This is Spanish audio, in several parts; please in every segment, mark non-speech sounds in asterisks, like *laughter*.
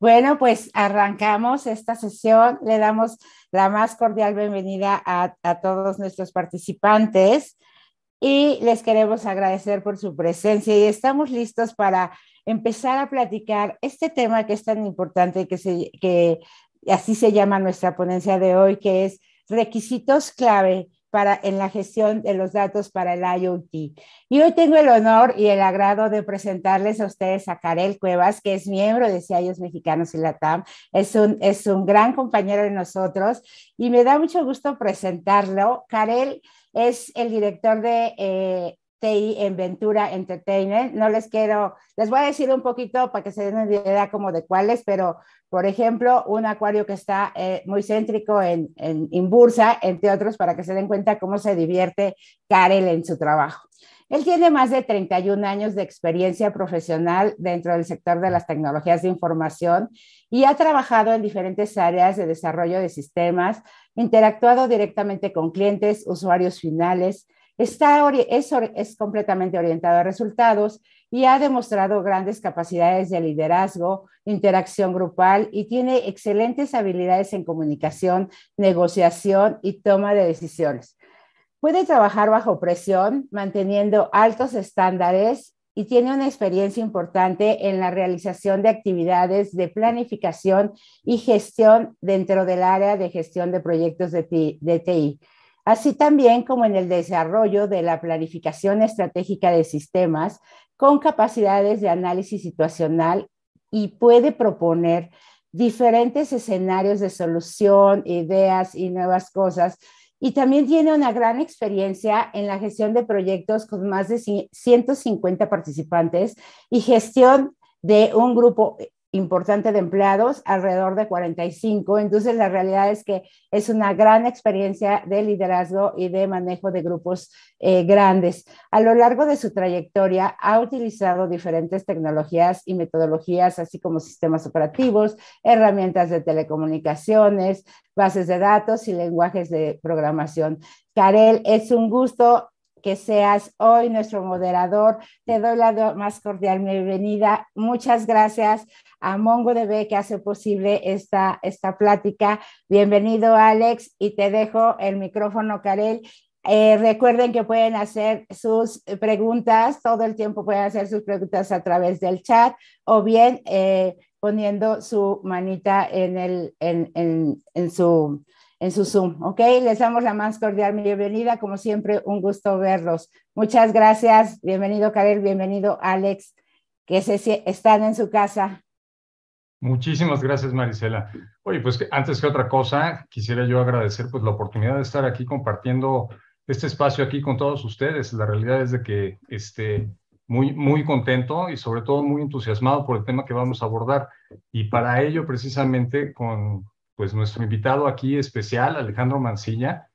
Bueno, pues arrancamos esta sesión. Le damos la más cordial bienvenida a, todos nuestros participantes y les queremos agradecer por su presencia y estamos listos para empezar a platicar este tema que es tan importante que, que así se llama nuestra ponencia de hoy, que es requisitos clave para, en la gestión de los datos para el IoT. Y hoy tengo el honor y el agrado de presentarles a ustedes a Karel Cuevas, que es miembro de CIOs Mexicanos y LATAM. Es un, es un gran compañero de nosotros y me da mucho gusto presentarlo. Karel es el director de eh, TI en Ventura Entertainment. No les quiero, les voy a decir un poquito para que se den idea como de cuáles, pero por ejemplo, un acuario que está eh, muy céntrico en, en, en, Bursa, entre otros, para que se den cuenta cómo se divierte Karel en su trabajo. Él tiene más de 31 años de experiencia profesional dentro del sector de las tecnologías de información y ha trabajado en diferentes áreas de desarrollo de sistemas, interactuado directamente con clientes, usuarios finales, Está, es, es completamente orientado a resultados y ha demostrado grandes capacidades de liderazgo, interacción grupal y tiene excelentes habilidades en comunicación, negociación y toma de decisiones. Puede trabajar bajo presión, manteniendo altos estándares y tiene una experiencia importante en la realización de actividades de planificación y gestión dentro del área de gestión de proyectos de TI así también como en el desarrollo de la planificación estratégica de sistemas con capacidades de análisis situacional y puede proponer diferentes escenarios de solución, ideas y nuevas cosas. Y también tiene una gran experiencia en la gestión de proyectos con más de 150 participantes y gestión de un grupo importante de empleados, alrededor de 45. Entonces, la realidad es que es una gran experiencia de liderazgo y de manejo de grupos eh, grandes. A lo largo de su trayectoria, ha utilizado diferentes tecnologías y metodologías, así como sistemas operativos, herramientas de telecomunicaciones, bases de datos y lenguajes de programación. Karel, es un gusto que seas hoy nuestro moderador. Te doy la más cordial bienvenida. Muchas gracias a MongoDB que hace posible esta, esta plática. Bienvenido, Alex, y te dejo el micrófono, Karel. Eh, recuerden que pueden hacer sus preguntas, todo el tiempo pueden hacer sus preguntas a través del chat o bien eh, poniendo su manita en, el, en, en, en su en su Zoom, ¿ok? Les damos la más cordial bienvenida, como siempre, un gusto verlos. Muchas gracias, bienvenido Karel, bienvenido Alex, que se, están en su casa. Muchísimas gracias, Marisela. Oye, pues antes que otra cosa, quisiera yo agradecer pues la oportunidad de estar aquí compartiendo este espacio aquí con todos ustedes. La realidad es de que este, muy, muy contento y sobre todo muy entusiasmado por el tema que vamos a abordar. Y para ello, precisamente, con, pues nuestro invitado aquí especial, Alejandro Mancilla,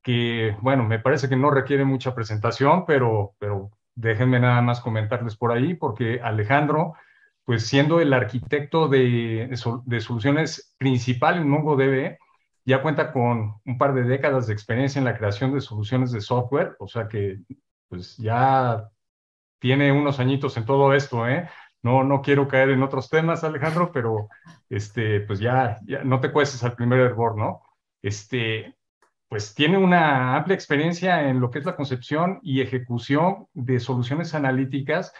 que, bueno, me parece que no requiere mucha presentación, pero, pero déjenme nada más comentarles por ahí, porque Alejandro, pues siendo el arquitecto de, de soluciones principal en MongoDB, ya cuenta con un par de décadas de experiencia en la creación de soluciones de software, o sea que pues ya tiene unos añitos en todo esto, ¿eh? No, no quiero caer en otros temas, Alejandro, pero este, pues ya, ya no te cuestes al primer error, ¿no? Este, pues tiene una amplia experiencia en lo que es la concepción y ejecución de soluciones analíticas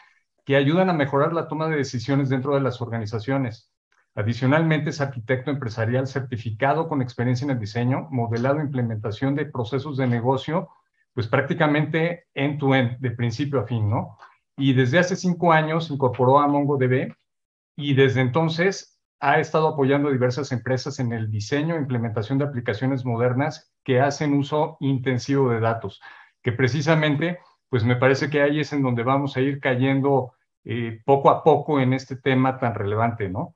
que ayudan a mejorar la toma de decisiones dentro de las organizaciones. Adicionalmente, es arquitecto empresarial certificado con experiencia en el diseño, modelado e implementación de procesos de negocio, pues prácticamente end-to-end, de principio a fin, ¿no? Y desde hace cinco años incorporó a MongoDB y desde entonces ha estado apoyando a diversas empresas en el diseño e implementación de aplicaciones modernas que hacen uso intensivo de datos, que precisamente, pues me parece que ahí es en donde vamos a ir cayendo eh, poco a poco en este tema tan relevante, ¿no?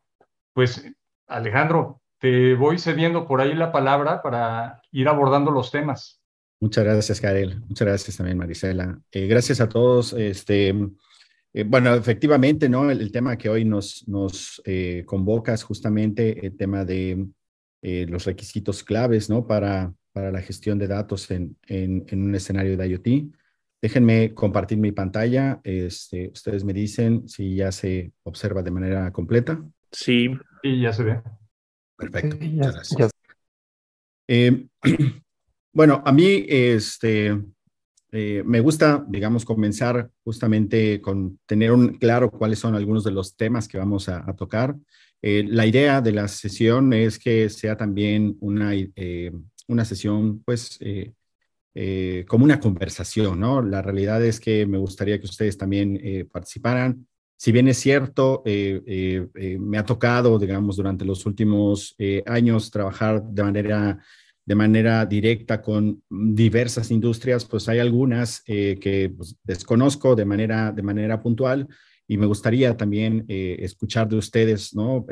Pues Alejandro, te voy cediendo por ahí la palabra para ir abordando los temas. Muchas gracias, Karel. Muchas gracias también, Marisela. Eh, gracias a todos. Este, eh, bueno, efectivamente, ¿no? El, tema que hoy nos, nos eh, convoca es justamente el tema de los requisitos claves, ¿no? Para, para la gestión de datos en, en, en, un escenario de IoT. Déjenme compartir mi pantalla. Este, ustedes me dicen si ya se observa de manera completa. Sí, Sí, ya se ve. Perfecto. gracias. Eh, *clears throat* bueno, a mí este, eh, me gusta, digamos, comenzar justamente con tener un claro cuáles son algunos de los temas que vamos a, tocar. Eh, la idea de la sesión es que sea también una, una sesión, pues, como una conversación, ¿no? La realidad es que me gustaría que ustedes también participaran si bien es cierto, eh, eh, eh, me ha tocado, digamos, durante los últimos años trabajar de manera, de manera directa con diversas industrias, pues hay algunas que pues, desconozco de manera, de manera puntual y me gustaría también escuchar de ustedes, ¿no?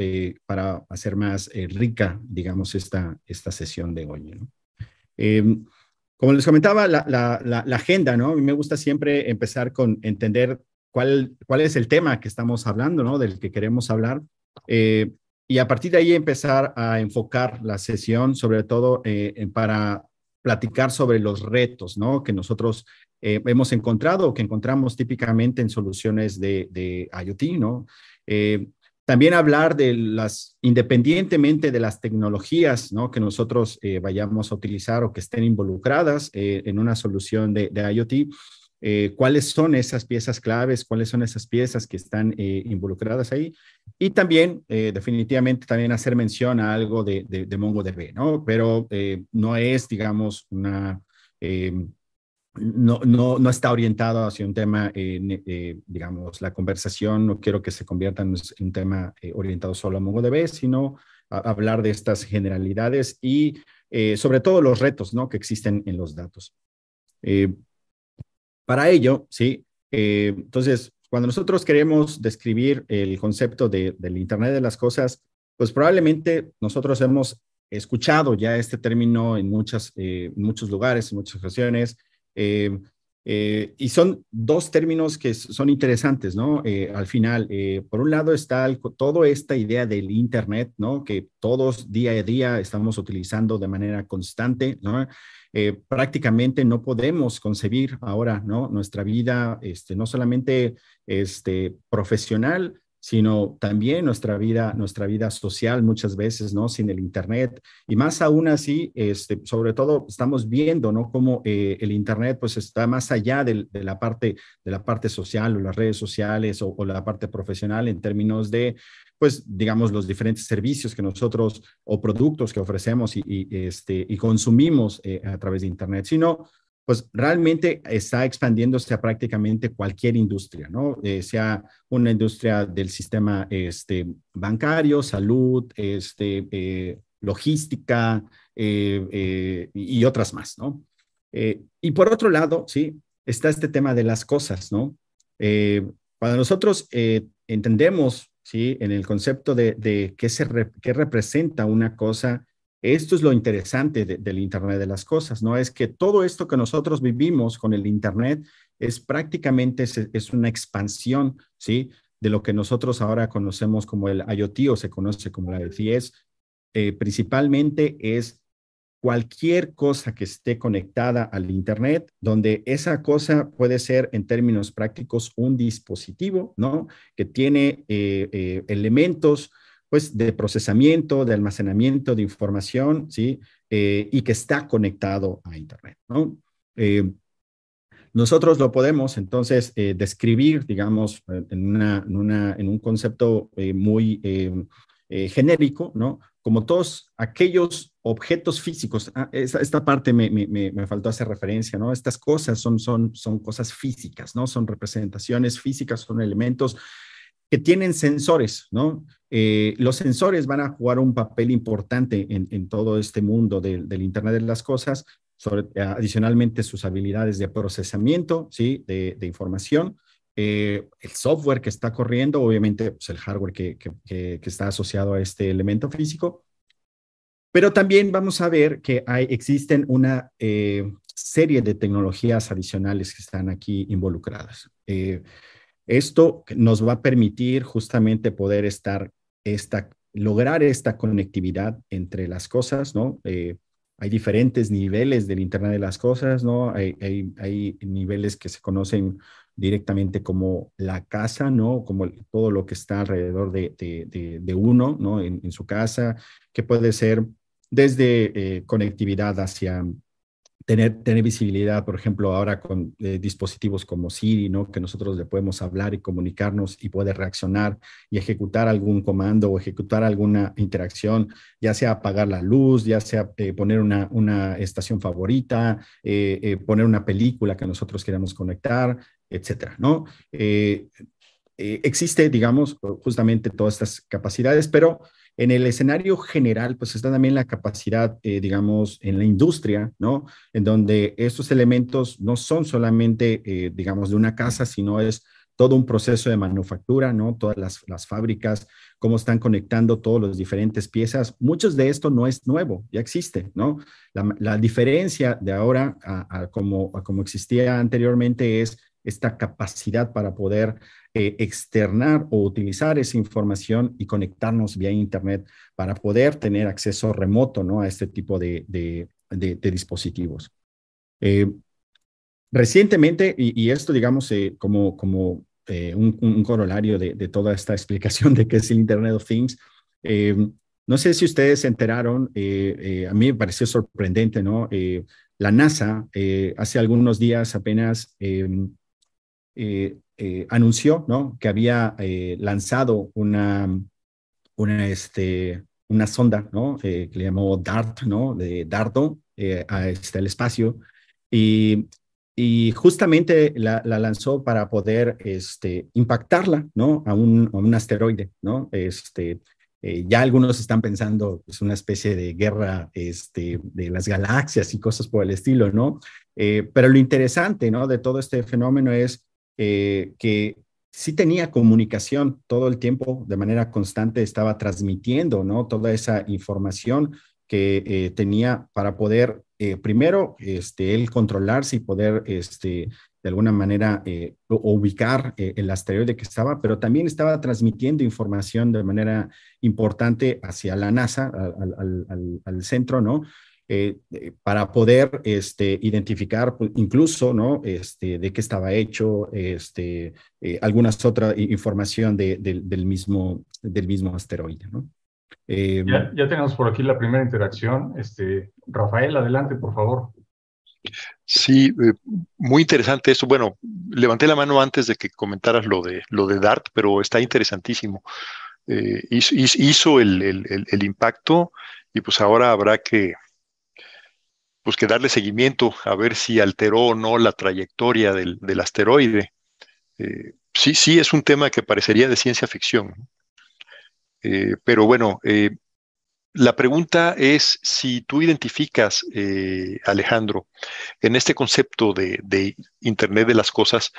para hacer más rica, digamos, esta, esta sesión de hoy, ¿no? Em, como les comentaba, la, la, agenda, ¿no? A mí me gusta siempre empezar con entender cuál, cuál es el tema que estamos hablando, ¿no? Del que queremos hablar. Eh, y a partir de ahí empezar a enfocar la sesión, sobre todo eh, para platicar sobre los retos, ¿no? Que nosotros eh, hemos encontrado o que encontramos típicamente en soluciones de, de IoT, ¿no? también hablar de las, independientemente de las tecnologías, ¿no? Que nosotros vayamos a utilizar o que estén involucradas en una solución de, de IoT, eh, cuáles son esas piezas claves, cuáles son esas piezas que están eh, involucradas ahí. Y también, eh, definitivamente, también hacer mención a algo de, de, MongoDB, ¿no? Pero no es, digamos, una... no, no, no, está orientado hacia un tema, digamos, la conversación, no quiero que se convierta en un tema orientado solo a MongoDB, sino a hablar de estas generalidades y sobre todo los retos ¿no? que existen en los datos. Para ello, sí, eh, entonces, cuando nosotros queremos describir el concepto de, del Internet de las Cosas, pues probablemente nosotros hemos escuchado ya este término en, muchas, eh, muchos lugares, en muchas ocasiones, eh, y son dos términos que son interesantes, ¿no? al final, por un lado está toda esta idea del Internet, ¿no? Que todos día a día estamos utilizando de manera constante, ¿no? Eh, prácticamente no podemos concebir ahora. Nuestra vida, este, no solamente este, profesional, sino también nuestra vida, nuestra vida social muchas veces, ¿no? Sin el Internet. Y más aún así, este, sobre todo estamos viendo, ¿no? Cómo eh, el Internet pues está más allá de, la parte, de la parte social o las redes sociales o, la parte profesional en términos de pues, digamos, los diferentes servicios que nosotros o productos que ofrecemos y, este, y consumimos eh, a través de Internet, sino, pues, realmente está expandiéndose a prácticamente cualquier industria, ¿no? Eh, sea una industria del sistema este, bancario, salud, este, eh, logística y otras más, ¿no? y por otro lado, sí, está este tema de las cosas, ¿no? cuando nosotros entendemos ¿sí? En el concepto de, qué, se qué representa una cosa, esto es lo interesante del Internet de las Cosas, ¿no? Es que todo esto que nosotros vivimos con el Internet es prácticamente es, una expansión, ¿sí? De lo que nosotros ahora conocemos como el IoT o se conoce como la IoT, eh, principalmente es cualquier cosa que esté conectada al Internet, donde esa cosa puede ser en términos prácticos un dispositivo, ¿no? Que tiene eh, eh, elementos, pues, de procesamiento, de almacenamiento de información, ¿sí? Eh, y que está conectado a Internet, ¿no? nosotros lo podemos entonces describir, digamos, en, una, en, un concepto muy genérico, ¿no? Como todos aquellos objetos físicos. Ah, esta, parte me, me, faltó hacer referencia, ¿no? Estas cosas son, son, son cosas físicas, ¿no? Son representaciones físicas, son elementos que tienen sensores, ¿no? Eh, los sensores van a jugar un papel importante en, en todo este mundo del, Internet de las Cosas, adicionalmente sus habilidades de procesamiento, ¿sí? De información, eh, el software que está corriendo, obviamente pues, el hardware que, que, está asociado a este elemento físico, pero también vamos a ver que hay, existen una eh, serie de tecnologías adicionales que están aquí involucradas. Eh, esto nos va a permitir justamente poder estar, esta, lograr esta conectividad entre las cosas, ¿no? hay diferentes niveles del Internet de las Cosas, ¿no? Hay, hay, hay, niveles que se conocen directamente como la casa, ¿no? Como todo lo que está alrededor de, de, uno, ¿no? En, su casa, que puede ser desde eh, conectividad hacia tener, tener visibilidad, por ejemplo, ahora con eh, dispositivos como Siri, ¿no? Que nosotros le podemos hablar y comunicarnos y puede reaccionar y ejecutar algún comando o ejecutar alguna interacción, ya sea apagar la luz, ya sea eh, poner una, una estación favorita, poner una película que nosotros queramos conectar, etcétera, ¿no? existe, digamos, justamente todas estas capacidades, pero en el escenario general, pues está también la capacidad, eh, digamos, en la industria, ¿no? En donde estos elementos no son solamente, eh, digamos, de una casa, sino es todo un proceso de manufactura, ¿no? Todas las, fábricas, cómo están conectando todas las diferentes piezas. Muchos de esto no es nuevo, ya existe, ¿no? La, diferencia de ahora a, como, a como existía anteriormente es esta capacidad para poder eh, externar o utilizar esa información y conectarnos vía Internet para poder tener acceso remoto ¿no? a este tipo de, dispositivos. Eh, recientemente, y, esto digamos eh, como, como un, corolario de, toda esta *laughs* explicación de qué es el Internet of Things, no sé si ustedes se enteraron, a mí me pareció sorprendente, ¿no? la NASA hace algunos días apenas eh, eh, anunció ¿no? que había eh, lanzado una, una, este, una sonda ¿no? que le llamó DART, ¿no? de Dardo, a este, el espacio. Y, y justamente la, la, lanzó para poder este, impactarla ¿no? a, un, a un asteroide. ¿no? Este, ya algunos están pensando, es pues, una especie de guerra este, de las galaxias y cosas por el estilo, ¿no? pero lo interesante, ¿no? De todo este fenómeno es eh, que sí tenía comunicación todo el tiempo, de manera constante, estaba transmitiendo, ¿no? Toda esa información que eh, tenía para poder, eh, primero, este, él controlarse y poder, este, de alguna manera, ubicar el asteroide que estaba, pero también estaba transmitiendo información de manera importante hacia la NASA, al centro, ¿no? Eh, eh, para poder este, identificar pues, incluso, ¿no? Este, de qué estaba hecho, este, eh, algunas otra información de, del, mismo, del mismo asteroide, ¿no? ya, ya, tenemos por aquí la primera interacción. Este, Rafael, adelante, por favor. Sí, muy interesante eso. Bueno, levanté la mano antes de que comentaras lo de, lo de DART, pero está interesantísimo. hizo, hizo el, el, el, impacto y pues ahora habrá que, pues que darle seguimiento a ver si alteró o no la trayectoria del, asteroide. Eh, sí, sí es un tema que parecería de ciencia ficción. Eh, pero bueno, eh, la pregunta es si tú identificas, Alejandro, en este concepto de, Internet de las Cosas,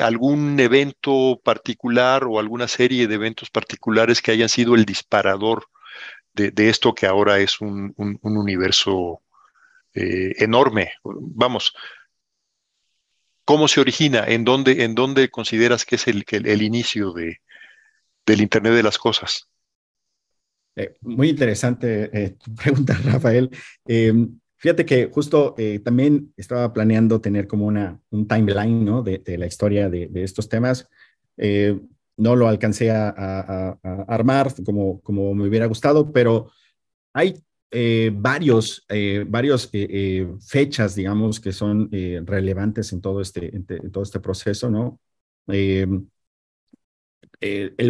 algún evento particular o alguna serie de eventos particulares que hayan sido el disparador de, esto que ahora es un universo eh, enorme. Vamos, ¿cómo se origina? ¿En dónde, en dónde consideras que es el, inicio de, del Internet de las Cosas? Eh, muy interesante eh, tu *laughs* pregunta, Rafael. fíjate que justo también estaba planeando tener como una, un timeline ¿no? de, la historia de, estos temas. no lo alcancé a, a, armar como, como me hubiera gustado, pero hay eh, varios, eh, varios eh, fechas, digamos, que son relevantes en todo este, todo este proceso, ¿no? el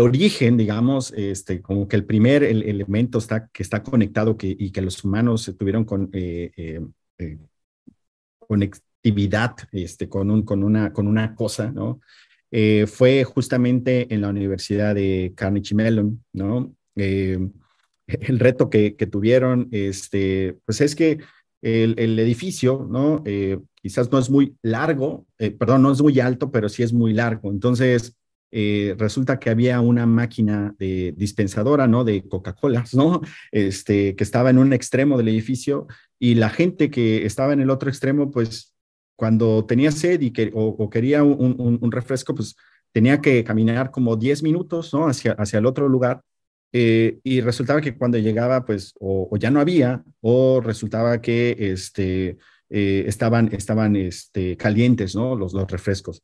origen, digamos, este, como que el primer elemento está, que está conectado que, y que los humanos tuvieron con, conectividad este, con, un, con, una, con una cosa, ¿no? fue justamente en la Universidad de Carnegie Mellon, ¿no? El reto que, tuvieron, este, pues es que el, edificio, ¿no? Eh, quizás no es muy largo, eh, perdón, no es muy alto, pero sí es muy largo. Entonces, eh, resulta que había una máquina de dispensadora, ¿no? De Coca-Cola, *laughs* ¿no? Este, que estaba en un extremo del edificio y la gente que estaba en el otro extremo, pues cuando tenía sed y que, o, quería un, refresco, pues tenía que caminar como 10 minutos, ¿no? Hacia, hacia el otro lugar eh, y resultaba que cuando llegaba, pues, o, ya no había, o resultaba que este, eh, estaban, estaban este, calientes, ¿no? Los, los refrescos.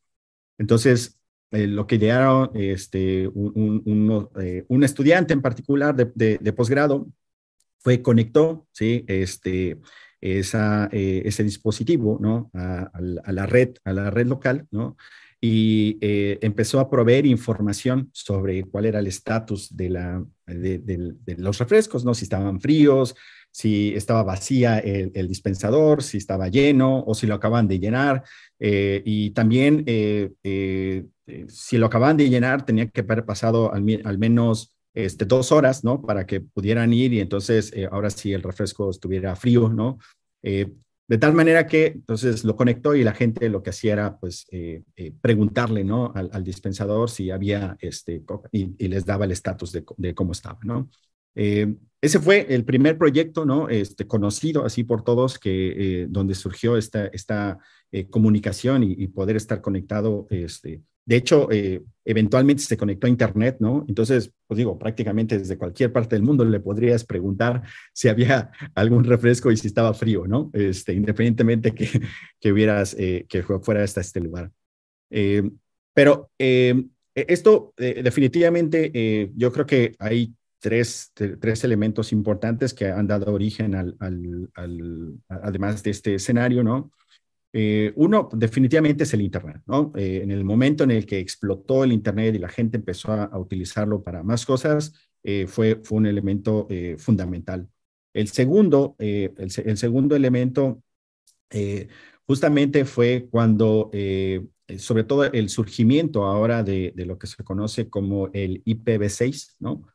Entonces, lo que idearon este, un, un, estudiante en particular de, de, posgrado fue conectó ¿sí? este, esa, ese dispositivo ¿no? a, a, la red, a la red local, ¿no? y eh, empezó a proveer información sobre cuál era el estatus de, la, de, los refrescos, ¿no? Si estaban fríos, si estaba vacía el, dispensador, si estaba lleno o si lo acaban de llenar. Eh, y también eh, si lo acaban de llenar, tenía que haber pasado al, al menos este, dos horas, ¿no? Para que pudieran ir y entonces ahora sí el refresco estuviera frío, ¿no? De tal manera que entonces lo conectó y la gente lo que hacía era pues eh, eh, preguntarle ¿no? Al, dispensador si había este y, les daba el estatus de, cómo estaba, ¿no? Eh, ese fue el primer proyecto, ¿no? Este, conocido así por todos, que, donde surgió esta, esta comunicación y, y, poder estar conectado este, de hecho, eh, eventualmente se conectó a Internet, ¿no? Entonces, pues digo, prácticamente desde cualquier parte del mundo le podrías preguntar si había *laughs* algún refresco y si estaba frío, ¿no? Este, independientemente que, *laughs* que hubieras, eh, que fuera hasta este lugar. Eh, pero e-, esto definitivamente, yo creo que hay tres, tres elementos importantes que han dado origen al, además de este escenario, ¿no? Eh, uno, definitivamente es el Internet, ¿no? Eh, en el momento en el que explotó el Internet y la gente empezó a, utilizarlo para más cosas, eh, fue, fue un elemento fundamental. El segundo, el, segundo elemento justamente fue cuando, sobre todo el surgimiento ahora de, de, lo que se conoce como el IPv6, ¿no?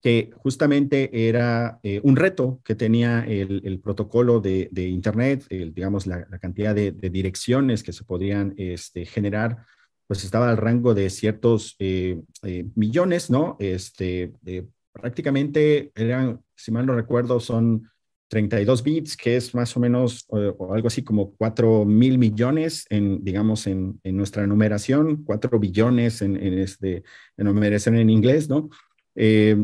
Que justamente era eh, un reto que tenía el, protocolo de, Internet, digamos, la, cantidad de, direcciones que se podrían este, generar, pues estaba al rango de ciertos eh, eh, millones, ¿no? Este, prácticamente eran, si mal no recuerdo, son 32 bits, que es más o menos o, algo así como 4 mil millones en, digamos, en, nuestra numeración, 4 billones en, este, en numeración en inglés, ¿no? Eh,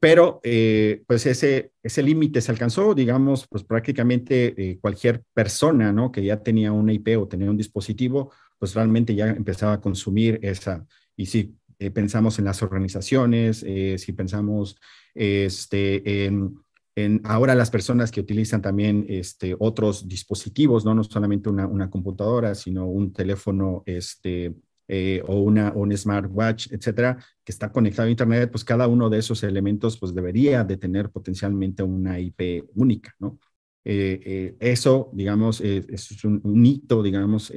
pero eh, pues ese, ese límite se alcanzó, digamos, pues prácticamente eh, cualquier persona, ¿no? Que ya tenía una IP o tenía un dispositivo, pues realmente ya empezaba a consumir esa. Y si pensamos en las organizaciones, si pensamos este, en, en, ahora las personas que utilizan también este, otros dispositivos, ¿no? No solamente una, una computadora, sino un teléfono este, eh, o, una, un smartwatch, etcétera, que está conectado a Internet, pues cada uno de esos elementos pues debería de tener potencialmente una IP única, ¿no? Eh, eh, eso, digamos, es un, hito, digamos,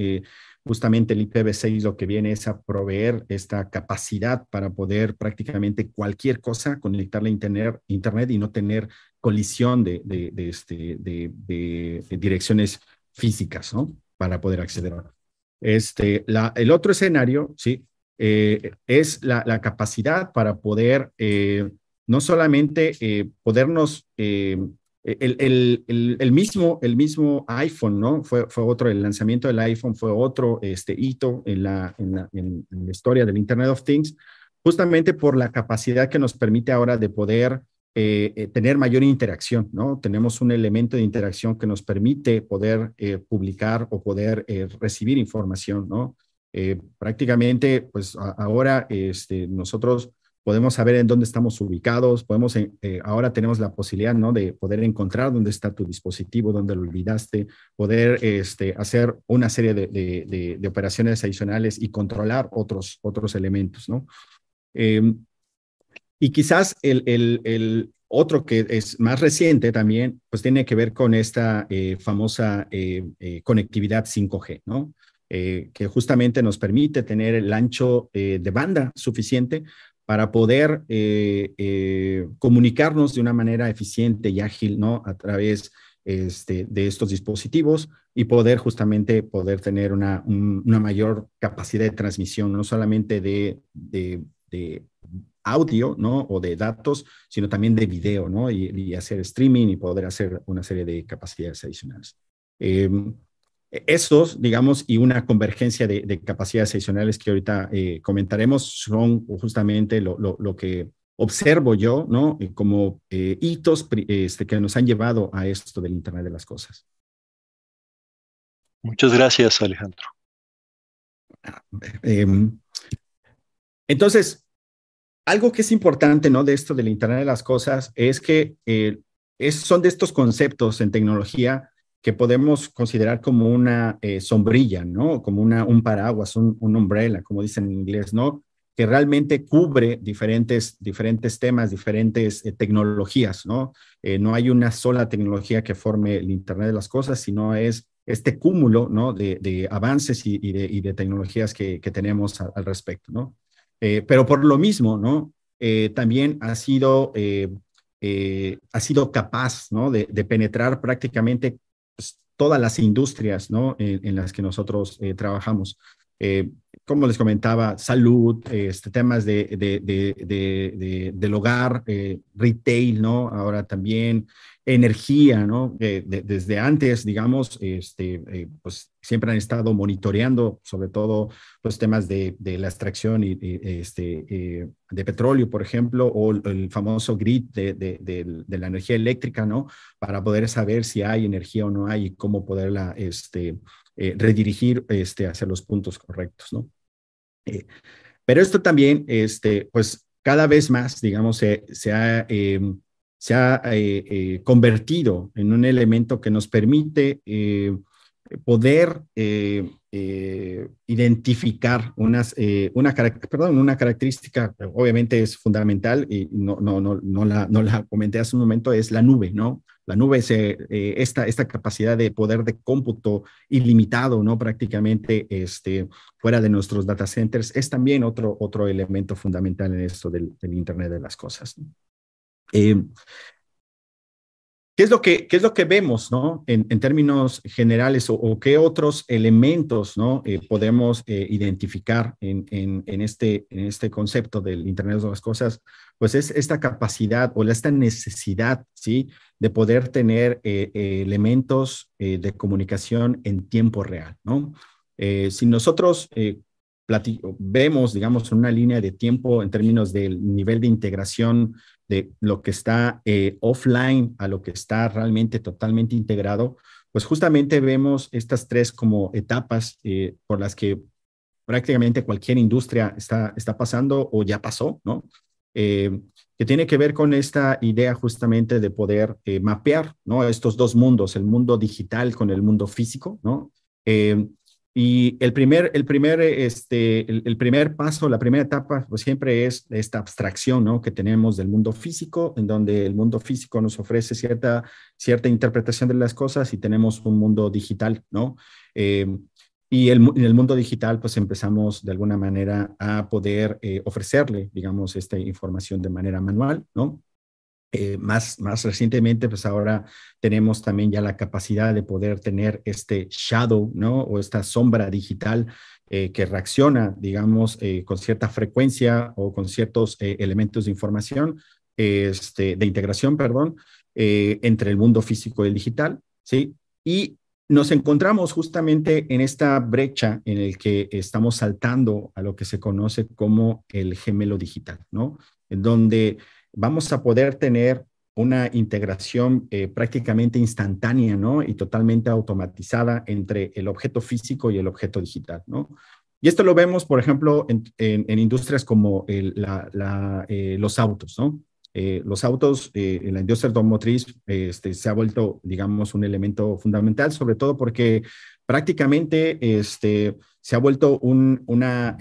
justamente el IPv6 lo que viene es a proveer esta capacidad para poder prácticamente cualquier cosa conectarla a Internet, Internet y no tener colisión de, de, de, este, de direcciones físicas, ¿no? Para poder acceder a este, la, el otro escenario, ¿sí? Eh, es la, capacidad para poder eh, no solamente eh, podernos, el, el, mismo, el mismo iPhone, ¿no? Fue, fue otro, el lanzamiento del iPhone fue otro este, hito en la, en la, en la historia del Internet of Things, justamente por la capacidad que nos permite ahora de poder eh, eh, tener mayor interacción, ¿no? Tenemos un elemento de interacción que nos permite poder eh, publicar o poder recibir información, ¿no? prácticamente, pues ahora este, nosotros podemos saber en dónde estamos ubicados, podemos, ahora tenemos la posibilidad, ¿no? De poder encontrar dónde está tu dispositivo, dónde lo olvidaste, poder este, hacer una serie de, de, de, operaciones adicionales y controlar otros, otros elementos, ¿no? Y quizás el, el, otro que es más reciente también, pues tiene que ver con esta eh, famosa eh, eh, conectividad 5G, ¿no? que justamente nos permite tener el ancho de banda suficiente para poder comunicarnos de una manera eficiente y ágil, ¿no? A través este, de estos dispositivos y poder justamente poder tener una, una mayor capacidad de transmisión, no solamente de audio, ¿no? O de datos, sino también de video, ¿no? Y, hacer streaming y poder hacer una serie de capacidades adicionales. Eh, estos, digamos, y una convergencia de, capacidades adicionales que ahorita eh, comentaremos son justamente lo, lo, que observo yo, ¿no? Como eh, hitos este, que nos han llevado a esto del Internet de las Cosas. Muchas gracias, Alejandro. Em, entonces, algo que es importante, ¿no? De esto del Internet de las Cosas es que eh, es, son de estos conceptos en tecnología que podemos considerar como una eh, sombrilla, ¿no? Como una, un paraguas, un, un umbrella, como dicen en inglés, ¿no? Que realmente cubre diferentes, diferentes temas, diferentes eh, tecnologías, ¿no? no hay una sola tecnología que forme el Internet de las Cosas, sino es este cúmulo, ¿no? De, de avances y, y, de, y, de, tecnologías que, que tenemos al respecto, ¿no? Eh, pero por lo mismo, ¿no? Eh, también ha sido, eh, ha sido capaz, ¿no? De, penetrar prácticamente pues, todas las industrias, ¿no? En, las que nosotros trabajamos. como les comentaba, salud, este, temas de, de, del hogar, retail, ¿no? Ahora también energía, ¿no? desde antes, digamos, este, eh, pues siempre han estado monitoreando, sobre todo, los temas de, la extracción y, este, eh, de petróleo, por ejemplo, o el famoso grid de, la energía eléctrica, ¿no? Para poder saber si hay energía o no hay y cómo poderla este, eh, redirigir este, hacia los puntos correctos, ¿no? pero esto también, este, pues cada vez más, digamos, se, se ha em, se ha eh, eh, convertido en un elemento que nos permite eh, poder identificar una, perdón, una característica, obviamente es fundamental y no, no, no, no, la, no la comenté hace un momento, es la nube, ¿no? La nube es esta, esta capacidad de poder de cómputo ilimitado, ¿no? Prácticamente este, fuera de nuestros data centers, es también otro, otro elemento fundamental en esto del, del Internet de las cosas. ¿no? Eh, ¿Qué es, lo que, ¿Qué es lo que vemos ¿no? en, términos generales o, qué otros elementos ¿no? Eh, podemos eh, identificar en, en, este, en este concepto del Internet de las Cosas? Pues es esta capacidad o esta necesidad ¿sí? de poder tener elementos de comunicación en tiempo real. ¿no? si nosotros vemos, digamos, una línea de tiempo en términos del nivel de integración de lo que está eh, offline a lo que está realmente totalmente integrado, pues justamente vemos estas tres como etapas eh, por las que prácticamente cualquier industria está, está pasando o ya pasó, ¿no? Eh, que tiene que ver con esta idea justamente de poder mapear, ¿no? Estos dos mundos, el mundo digital con el mundo físico, ¿no? Y el primer, el primer, este, el, primer paso, la primera etapa, pues siempre es esta abstracción, ¿no? Que tenemos del mundo físico, en donde el mundo físico nos ofrece cierta, cierta interpretación de las cosas y tenemos un mundo digital, ¿no? Eh, y el, en el mundo digital, pues empezamos de alguna manera a poder eh, ofrecerle, digamos, esta información de manera manual, ¿no? Eh, más, más recientemente, pues ahora tenemos también ya la capacidad de poder tener este shadow, ¿no? O esta sombra digital eh, que reacciona, digamos, eh, con cierta frecuencia o con ciertos elementos de información, este, de integración, perdón, entre el mundo físico y el digital, ¿sí? Y nos encontramos justamente en esta brecha en el que estamos saltando a lo que se conoce como el gemelo digital, ¿no? En donde vamos a poder tener una integración eh, prácticamente instantánea, ¿no? Y totalmente automatizada entre el objeto físico y el objeto digital, ¿no? Y esto lo vemos, por ejemplo, en, industrias como eh, los autos, ¿no? Eh, los autos en la industria automotriz este, se ha vuelto, digamos, un elemento fundamental, sobre todo porque prácticamente este, se ha vuelto un, una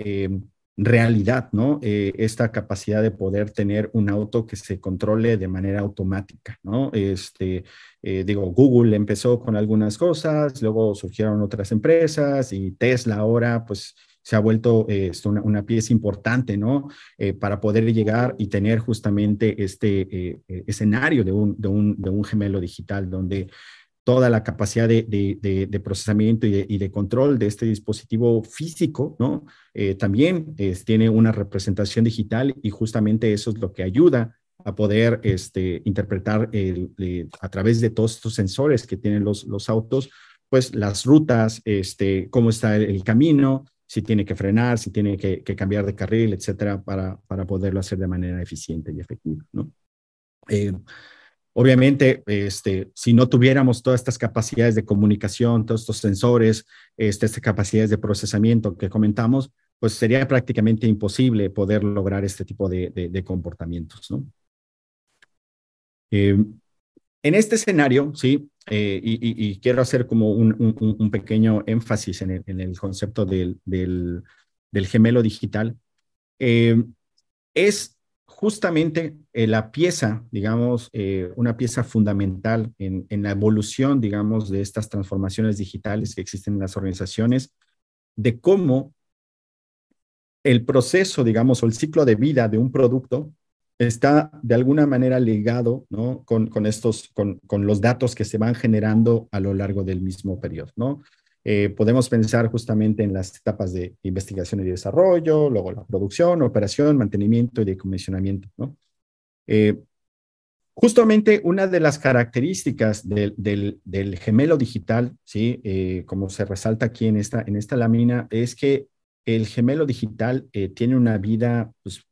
realidad, ¿no? Eh, esta capacidad de poder tener un auto que se controle de manera automática, ¿no? Este, eh, digo, Google empezó con algunas cosas, luego surgieron otras empresas y Tesla ahora, pues, se ha vuelto eh, una, pieza importante, ¿no? para poder llegar y tener justamente este escenario de un, de, un, de un gemelo digital donde toda la capacidad de, procesamiento y, de, control de este dispositivo físico, ¿no? Eh, también tiene una representación digital y justamente eso es lo que ayuda a poder este, interpretar a través de todos estos sensores que tienen los, autos, pues las rutas, este, cómo está el, camino, si tiene que frenar, si tiene que, cambiar de carril, etcétera, para, para poderlo hacer de manera eficiente y efectiva, ¿no? Eh, Obviamente, este, si no tuviéramos todas estas capacidades de comunicación, todos estos sensores, este, estas capacidades de procesamiento que comentamos, pues sería prácticamente imposible poder lograr este tipo de, comportamientos. ¿no? Eh, en este escenario, sí, eh, y, quiero hacer como un, pequeño énfasis en el, concepto del, gemelo digital, eh, es justamente la pieza, digamos, una pieza fundamental en, la evolución, digamos, de estas transformaciones digitales que existen en las organizaciones, de cómo el proceso, digamos, o el ciclo de vida de un producto está de alguna manera ligado ¿no? con, con estos, con, con, los datos que se van generando a lo largo del mismo periodo. ¿no? Eh, podemos pensar justamente en las etapas de investigación y desarrollo, luego la producción, operación, mantenimiento y decomisionamiento. ¿no? Eh, justamente una de las características del, gemelo digital, ¿sí? Eh, como se resalta aquí en esta, en esta lámina, es que el gemelo digital tiene una vida pues,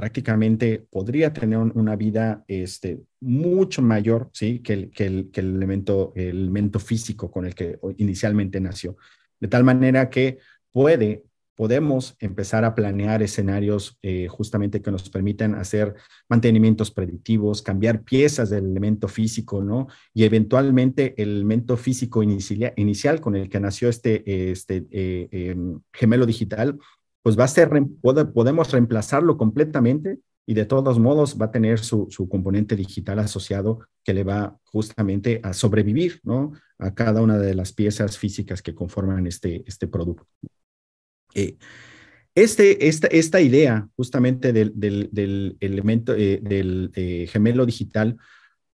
prácticamente podría tener una vida este, mucho mayor ¿sí? que, el, que, el, elemento, el elemento físico con el que inicialmente nació. De tal manera que puede, podemos empezar a planear escenarios eh, justamente que nos permitan hacer mantenimientos predictivos, cambiar piezas del elemento físico, ¿no? Y eventualmente el elemento físico inicial, inicial con el que nació este, este eh, em, gemelo digital pues va a ser, podemos reemplazarlo completamente y de todos modos va a tener su, componente digital asociado que le va justamente a sobrevivir, ¿no? A cada una de las piezas físicas que conforman este, este producto. Eh, este, esta, esta idea justamente del, del, elemento eh, del eh, gemelo digital,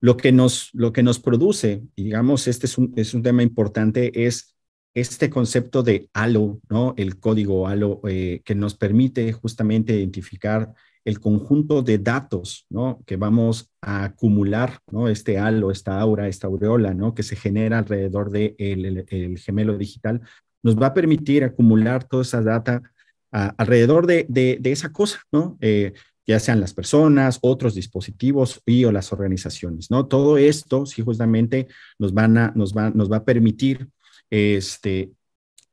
lo que, nos, lo que nos produce, digamos, este es un, es un tema importante, es este concepto de halo, ¿no? El código halo eh, que nos permite justamente identificar el conjunto de datos, ¿no? Que vamos a acumular, ¿no? Este halo, esta aura, esta aureola, ¿no? Que se genera alrededor del de el, gemelo digital, nos va a permitir acumular toda esa data alrededor de, de, esa cosa, ¿no? Eh, ya sean las personas, otros dispositivos y o las organizaciones, ¿no? Todo esto, sí, justamente nos, van a, nos, va, nos va a permitir este,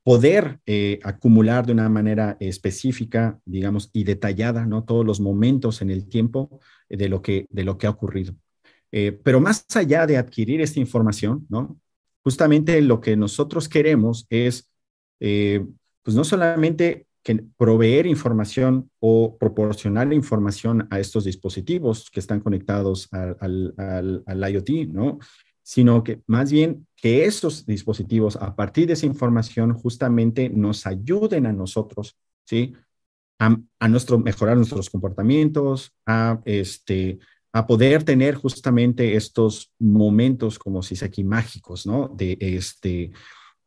poder eh, acumular de una manera específica, digamos, y detallada, ¿no? Todos los momentos en el tiempo de lo que, de lo que ha ocurrido. Eh, pero más allá de adquirir esta información, ¿no? Justamente lo que nosotros queremos es, eh, pues no solamente que proveer información o proporcionar información a estos dispositivos que están conectados al, al, al IoT, ¿no? sino que más bien que esos dispositivos, a partir de esa información, justamente nos ayuden a nosotros, ¿sí? A, nuestro, mejorar nuestros comportamientos, a, este, a poder tener justamente estos momentos, como si dice aquí, mágicos, ¿no? De este,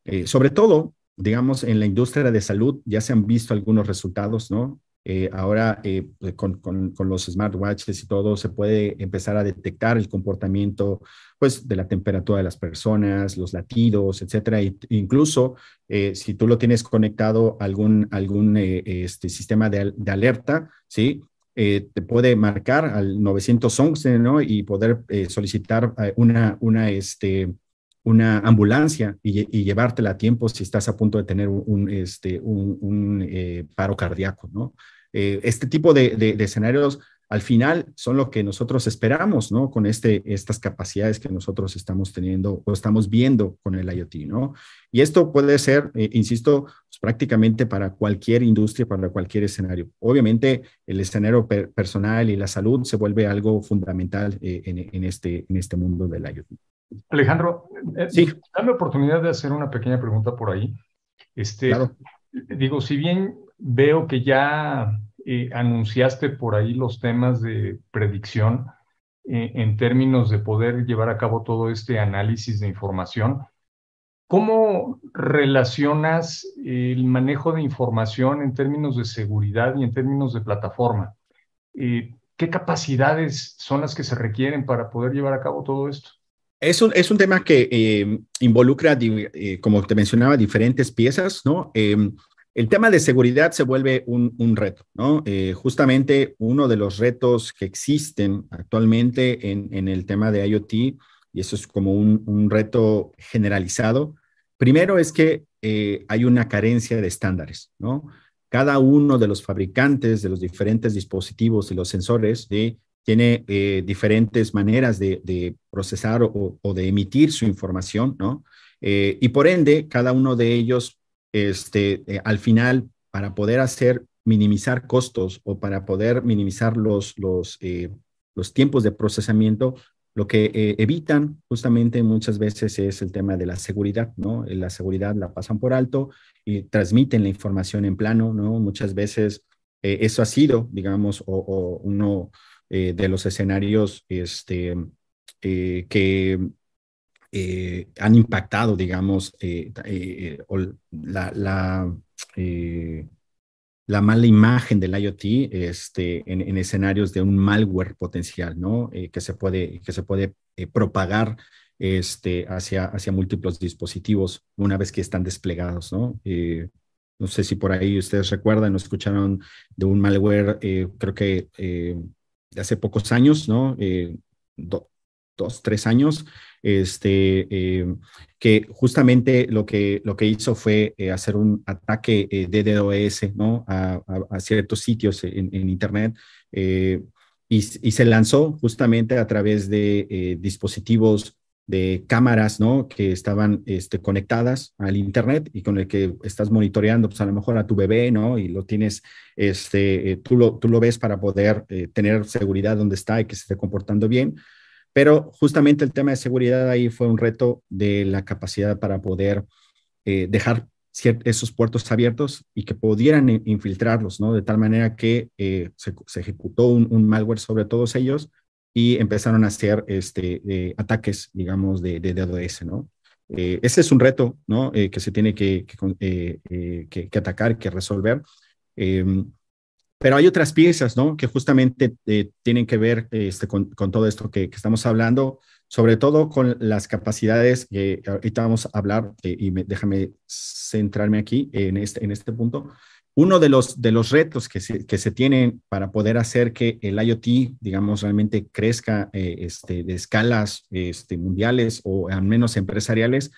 eh, sobre todo, digamos, en la industria de salud ya se han visto algunos resultados, ¿no? Eh, ahora eh, pues, con, con, los smartwatches y todo se puede empezar a detectar el comportamiento pues de la temperatura de las personas, los latidos, etcétera. E incluso eh, si tú lo tienes conectado a algún, algún este, sistema de, de, alerta, ¿sí? te puede marcar al 911 ¿no? y poder solicitar una, una, este, una ambulancia y, y, llevártela a tiempo si estás a punto de tener un, este, un, un paro cardíaco, ¿no? Eh, este tipo de, escenarios al final son lo que nosotros esperamos, ¿no? Con este, estas capacidades que nosotros estamos teniendo o estamos viendo con el IoT, ¿no? Y esto puede ser, eh, insisto, pues, prácticamente para cualquier industria, para cualquier escenario. Obviamente, el escenario personal y la salud se vuelve algo fundamental eh, en, este, en este mundo del IoT. Alejandro, sí. dame oportunidad de hacer una pequeña pregunta por ahí. Este, Digo, si bien veo que ya eh, anunciaste por ahí los temas de predicción eh, en términos de poder llevar a cabo todo este análisis de información. ¿Cómo relacionas el manejo de información en términos de seguridad y en términos de plataforma? Eh, ¿Qué capacidades son las que se requieren para poder llevar a cabo todo esto? Es un, es un tema que involucra, como te mencionaba, diferentes piezas, ¿no? El tema de seguridad se vuelve un, reto, ¿no? Eh, justamente uno de los retos que existen actualmente en, el tema de IoT, y eso es como un, reto generalizado, primero es que eh, hay una carencia de estándares, ¿no? Cada uno de los fabricantes de los diferentes dispositivos y los sensores tiene eh, diferentes maneras de, procesar o, o, de emitir su información, ¿no? y por ende, cada uno de ellos este, eh, al final, para poder hacer, minimizar costos o para poder minimizar los, los, eh, los tiempos de procesamiento, lo que eh, evitan justamente muchas veces es el tema de la seguridad, ¿no? La seguridad la pasan por alto y transmiten la información en plano, ¿no? Muchas veces eso ha sido, digamos, o, uno de los escenarios este, que eh, han impactado, digamos, eh, eh, la, la, mala imagen del IoT este, en, escenarios de un malware potencial, ¿no? que se puede, que se puede propagar este, hacia, hacia múltiples dispositivos una vez que están desplegados, ¿no? no sé si por ahí ustedes recuerdan o escucharon de un malware, creo que hace pocos años, ¿no? Dos, tres años, este, eh, que justamente lo que, lo que hizo fue eh, hacer un ataque eh, de DDoS ¿no? a, ciertos sitios en, Internet y, y, se lanzó justamente a través de dispositivos de cámaras, ¿no? Que estaban este, conectadas al Internet y con el que estás monitoreando, pues a lo mejor a tu bebé, ¿no? Y lo tienes, este, tú, lo, tú lo ves para poder tener seguridad donde está y que se esté comportando bien. Pero justamente el tema de seguridad ahí fue un reto de la capacidad para poder eh, dejar esos puertos abiertos y que pudieran infiltrarlos, ¿no? De tal manera que eh, se, ejecutó un, malware sobre todos ellos y empezaron a hacer este, eh, ataques, digamos, de, de DDoS, ¿no? ese es un reto, ¿no? que se tiene que, que, que atacar, que resolver. Pero hay otras piezas, ¿no? Que justamente eh, tienen que ver este, con, todo esto que, estamos hablando, sobre todo con las capacidades que ahorita vamos a hablar, eh, y déjame centrarme aquí en este, en este punto. Uno de los, de los retos que se, que se tienen para poder hacer que el IoT, digamos, realmente crezca eh, este, de escalas este, mundiales o al menos empresariales,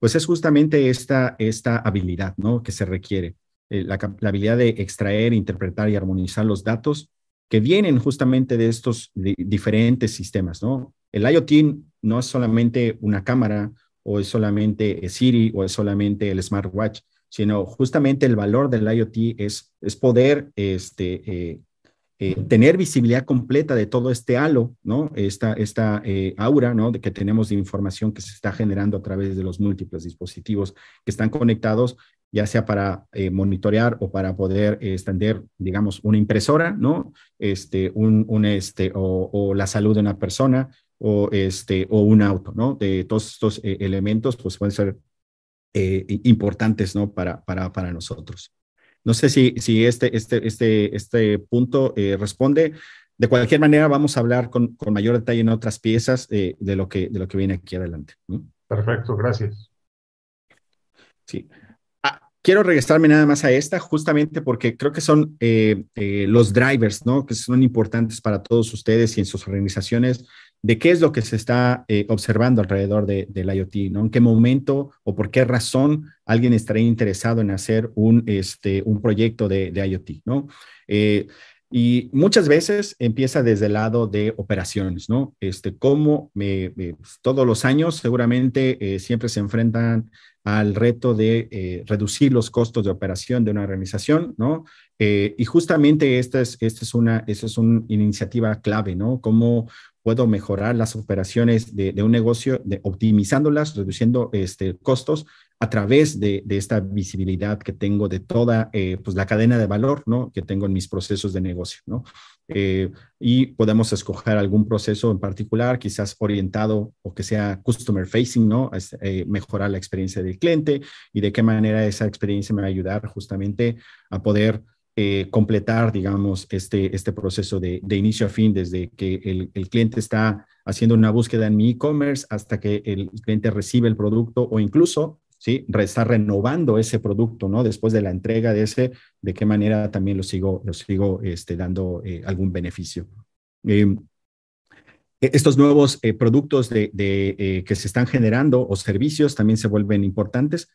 pues es justamente esta, esta habilidad, ¿no? Que se requiere. Eh, la, habilidad de extraer, interpretar y armonizar los datos que vienen justamente de estos diferentes sistemas, ¿no? El IoT no es solamente una cámara o es solamente Siri o es solamente el smartwatch, sino justamente el valor del IoT es, es poder este, eh, eh, tener visibilidad completa de todo este halo, ¿no? Esta, esta aura, ¿no? De que tenemos de información que se está generando a través de los múltiples dispositivos que están conectados ya sea para eh, monitorear o para poder extender, digamos, una impresora, ¿no? Este, un, un este, o, la salud de una persona o, este, o un auto, ¿no? De todos estos eh, elementos, pues pueden ser eh, importantes, ¿no? Para, para, para nosotros. No sé si, si este, este, este, este punto responde. De cualquier manera, vamos a hablar con, con mayor detalle en otras piezas de, lo que, de lo que viene aquí adelante. Perfecto, gracias. Sí quiero regresarme nada más a esta, justamente porque creo que son eh, eh, los drivers, ¿no? Que son importantes para todos ustedes y en sus organizaciones, de qué es lo que se está eh, observando alrededor de, del IoT, ¿no? En qué momento o por qué razón alguien estaría interesado en hacer un, este, un proyecto de, de IoT, ¿no? Y muchas veces empieza desde el lado de operaciones, ¿no? Este, como me, pues, todos los años seguramente siempre se enfrentan al reto de eh, reducir los costos de operación de una organización, ¿no? Eh, y justamente esta es, esta es, una, esta es una iniciativa clave, ¿no? Cómo puedo mejorar las operaciones de, un negocio, de, optimizándolas, reduciendo este, costos a través de, esta visibilidad que tengo de toda eh, pues la cadena de valor ¿no? que tengo en mis procesos de negocio. ¿no? Eh, y podemos escoger algún proceso en particular, quizás orientado o que sea customer facing, ¿no? Eh, mejorar la experiencia del cliente y de qué manera esa experiencia me va a ayudar justamente a poder completar, digamos, este, este proceso de, de, inicio a fin, desde que el, el cliente está haciendo una búsqueda en mi e-commerce hasta que el cliente recibe el producto o incluso ¿sí? Está renovando ese producto, ¿no? Después de la entrega de ese, de qué manera también lo sigo, lo sigo este, dando eh, algún beneficio. Eh, estos nuevos eh, productos de, de que se están generando o servicios también se vuelven importantes,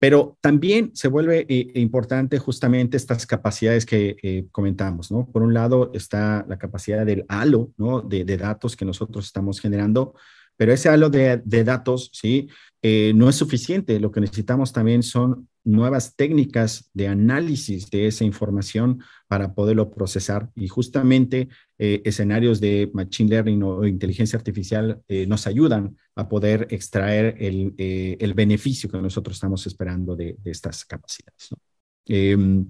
pero también se vuelve importante justamente estas capacidades que comentamos, ¿no? Por un lado está la capacidad del halo, ¿no? De, de datos que nosotros estamos generando, pero ese halo de, de datos, ¿sí? Eh, no es suficiente. Lo que necesitamos también son nuevas técnicas de análisis de esa información para poderlo procesar. Y justamente eh, escenarios de Machine Learning o, inteligencia artificial eh, nos ayudan a poder extraer el, el, beneficio que nosotros estamos esperando de, estas capacidades. Em,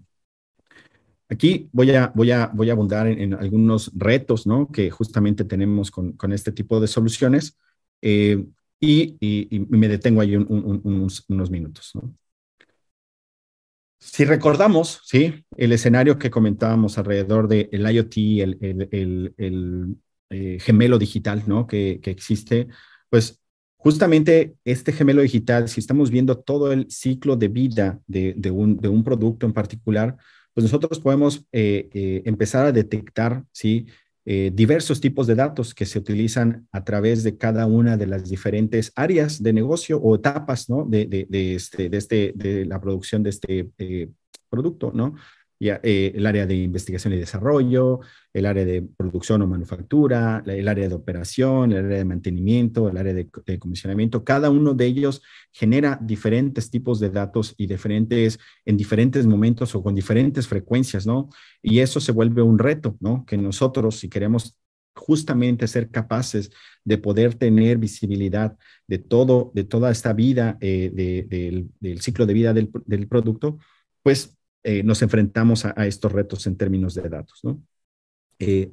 aquí voy a, voy a, voy a abundar en, algunos retos ¿no? que justamente tenemos con, con este tipo de soluciones. Y, me detengo ahí unos, minutos. Si recordamos, ¿sí? El escenario que comentábamos alrededor del IoT, el, el, eh, gemelo digital, ¿no? Que, existe, pues justamente este gemelo digital, si estamos viendo todo el ciclo de vida de, de, un, producto en particular, pues nosotros podemos eh, eh, empezar a detectar, ¿sí? Eh, diversos tipos de datos que se utilizan a través de cada una de las diferentes áreas de negocio o etapas ¿no? de, de, este, de, este, de la producción de este eh, producto, ¿no? Eh, el área de investigación y desarrollo, el área de producción o manufactura, el área de operación, el área de mantenimiento, el área de, comisionamiento. Cada uno de ellos genera diferentes tipos de datos y diferentes, en diferentes momentos o con diferentes frecuencias, ¿no? Y eso se vuelve un reto, ¿no? Que nosotros, si queremos justamente ser capaces de poder tener visibilidad de todo, de toda esta vida, eh, del, ciclo de vida del, del producto, pues eh, nos enfrentamos a, estos retos en términos de datos. ¿no? Eh,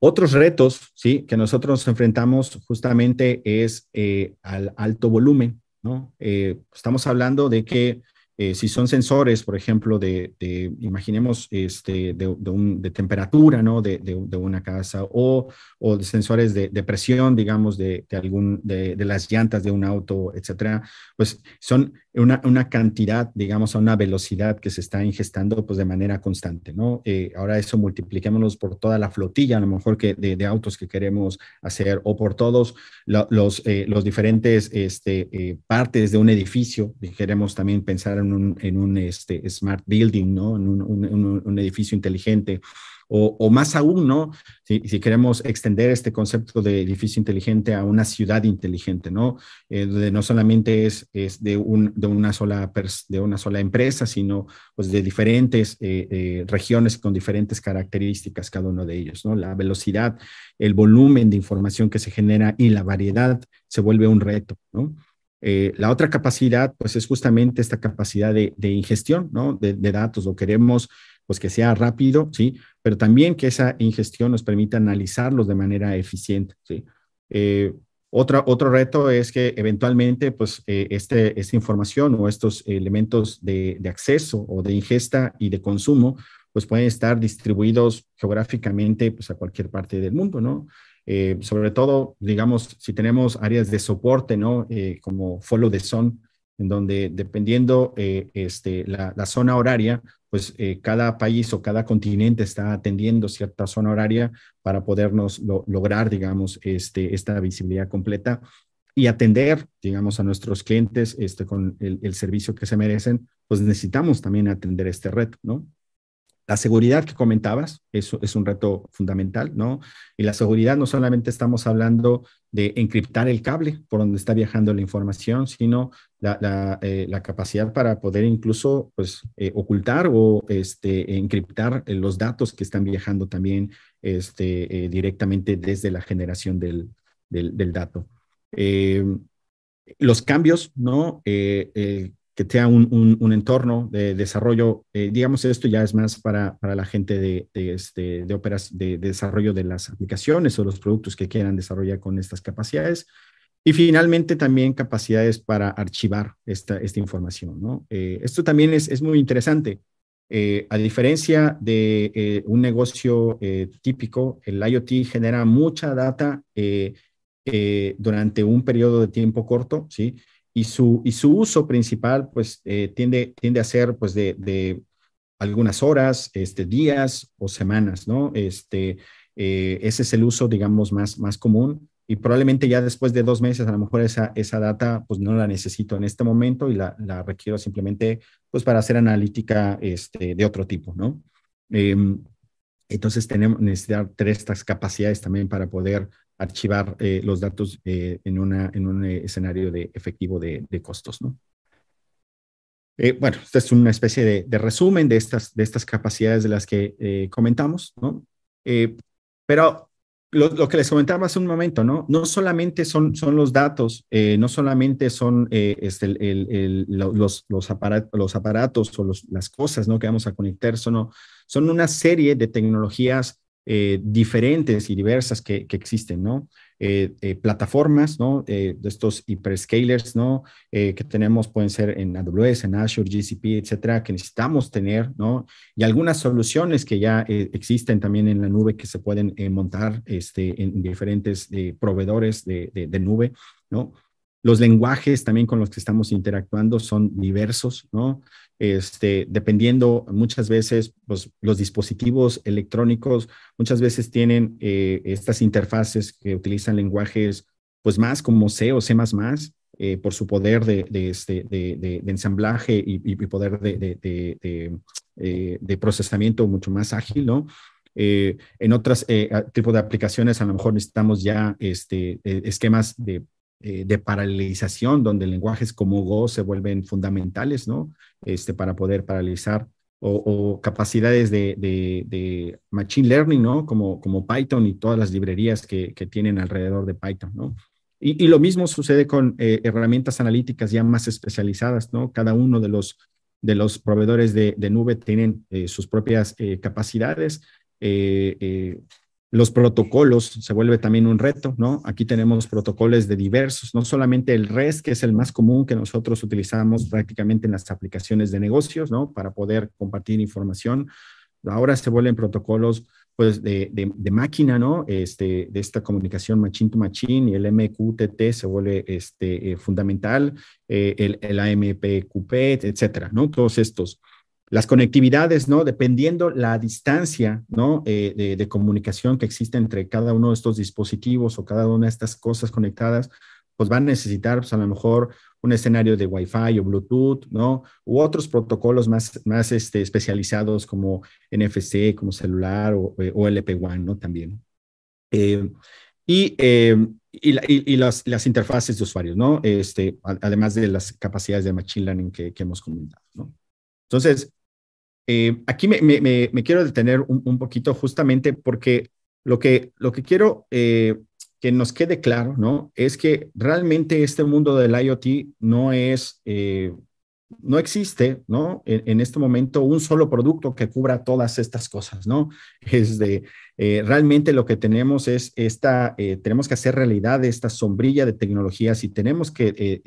otros retos ¿sí? que nosotros nos enfrentamos justamente es eh, al alto volumen. ¿no? estamos hablando de que si son sensores, por ejemplo, de, imaginemos, este, de, temperatura, ¿no? De, una casa o, o de sensores de, presión, digamos, de, algún, de, las llantas de un auto, etcétera, pues son una, una, cantidad, digamos, a una velocidad que se está ingestando, pues de manera constante, ¿no? Eh, ahora eso multipliquémoslo por toda la flotilla, a lo mejor que de, autos que queremos hacer o por todos los, eh, los diferentes este, partes de un edificio, queremos también pensar en un, este, smart building, ¿no? En un, edificio inteligente. O, más aún, ¿no? Si, queremos extender este concepto de edificio inteligente a una ciudad inteligente, ¿no? Eh, donde no solamente es, es de, de, una sola de una sola empresa, sino pues de diferentes eh, eh, regiones con diferentes características cada uno de ellos, ¿no? La velocidad, el volumen de información que se genera y la variedad se vuelve un reto, ¿no? La otra capacidad, pues es justamente esta capacidad de, ingestión, ¿no? De, datos. Lo queremos, pues que sea rápido, ¿sí? Pero también que esa ingestión nos permita analizarlos de manera eficiente, ¿sí? Eh, otro reto es que eventualmente, pues, eh, este, esta información o estos elementos de, de, acceso o de ingesta y de consumo, pues pueden estar distribuidos geográficamente, pues, a cualquier parte del mundo, ¿no? Eh, sobre todo, digamos, si tenemos áreas de soporte, ¿no? Eh, como follow the sun, en donde dependiendo eh, este, la, zona horaria, pues cada país o cada continente está atendiendo cierta zona horaria para podernos lograr, digamos, este, esta visibilidad completa y atender, digamos, a nuestros clientes este, con el, el servicio que se merecen, pues necesitamos también atender este reto, ¿no? La seguridad que comentabas eso es un reto fundamental, ¿no? Y la seguridad no solamente estamos hablando de encriptar el cable por donde está viajando la información, sino la, eh, capacidad para poder incluso pues, eh, ocultar o este, encriptar los datos que están viajando también este, eh, directamente desde la generación del, del dato. los cambios, ¿no? Que sea un, un, entorno de desarrollo, eh, digamos, esto ya es más para, para la gente de, de, este, de, de, desarrollo de las aplicaciones o los productos que quieran desarrollar con estas capacidades. Y finalmente también capacidades para archivar esta, esta información. ¿no? Eh, esto también es, es muy interesante. Eh, a diferencia de un negocio típico, el IoT genera mucha data durante un periodo de tiempo corto, ¿sí? Y su, y su uso principal pues tiende, tiende a ser pues de, de algunas horas, este, días o semanas, ¿no? Este, ese es el uso, digamos, más, más común y probablemente ya después de dos meses a lo mejor esa, esa data pues no la necesito en este momento y la, la requiero simplemente pues para hacer analítica este, de otro tipo, ¿no? Em, entonces tenemos necesidad de estas capacidades también para poder archivar eh, los datos eh, en, una, en un escenario de efectivo de, de costos, ¿no? Eh, bueno, esta es una especie de, de, resumen de estas, de estas capacidades de las que comentamos, ¿no? pero lo, que les comentaba hace un momento, ¿no? No solamente son, son los datos, eh, no solamente son eh, este, el, los, los, aparatos, los aparatos o las cosas, ¿no? Que vamos a conectar, son, son una serie de tecnologías eh, diferentes y diversas que, que existen, ¿no? Eh, eh, plataformas, ¿no? de estos hyperscalers, ¿no? que tenemos pueden ser en AWS, en Azure, GCP, etcétera, que necesitamos tener, ¿no? Y algunas soluciones que ya existen también en la nube que se pueden montar este, en diferentes proveedores de, de, de nube, ¿no? Los lenguajes también con los que estamos interactuando son diversos, ¿no? Este, dependiendo muchas veces, pues, los dispositivos electrónicos muchas veces tienen eh, estas interfaces que utilizan lenguajes, pues más como C o C++, eh, por su poder de, este, de, ensamblaje y, poder de, eh, de, procesamiento mucho más ágil, ¿no? en otros tipos de aplicaciones a lo mejor necesitamos ya este, esquemas de eh, de paralelización, donde lenguajes como Go se vuelven fundamentales, ¿no? Este, para poder paralizar o, capacidades de, machine learning, ¿no? Como, como Python y todas las librerías que, que tienen alrededor de Python, ¿no? Y, y lo mismo sucede con eh, herramientas analíticas ya más especializadas, ¿no? Cada uno de los, de los proveedores de, nube tienen eh, sus propias capacidades. Los protocolos se vuelve también un reto, ¿no? Aquí tenemos protocolos de diversos, no solamente el REST, que es el más común que nosotros utilizamos prácticamente en las aplicaciones de negocios, ¿no? Para poder compartir información. Ahora se vuelven protocolos pues de, de, máquina, ¿no? Este, de esta comunicación machine to machine y el MQTT se vuelve este, eh, fundamental, eh, el, el AMPQP, etcétera, ¿no? Todos estos. Las conectividades, ¿no? Dependiendo la distancia, ¿no? Eh, de, comunicación que existe entre cada uno de estos dispositivos o cada una de estas cosas conectadas, pues van a necesitar, pues a lo mejor, un escenario de Wi-Fi o Bluetooth, ¿no? U otros protocolos más, más este, especializados como NFC, como celular o, eh, LP1, ¿no? También. Eh, y, y, las, las, interfaces de usuarios, ¿no? Este, además de las capacidades de Machine Learning que, que hemos comentado, ¿no? Entonces, eh, aquí me, quiero detener un, poquito justamente porque lo que, lo que quiero eh, que nos quede claro, ¿no? Es que realmente este mundo del IoT no es, eh, no existe, ¿no? En, este momento un solo producto que cubra todas estas cosas, ¿no? *laughs* Es de, realmente lo que tenemos es esta, tenemos que hacer realidad esta sombrilla de tecnologías y tenemos que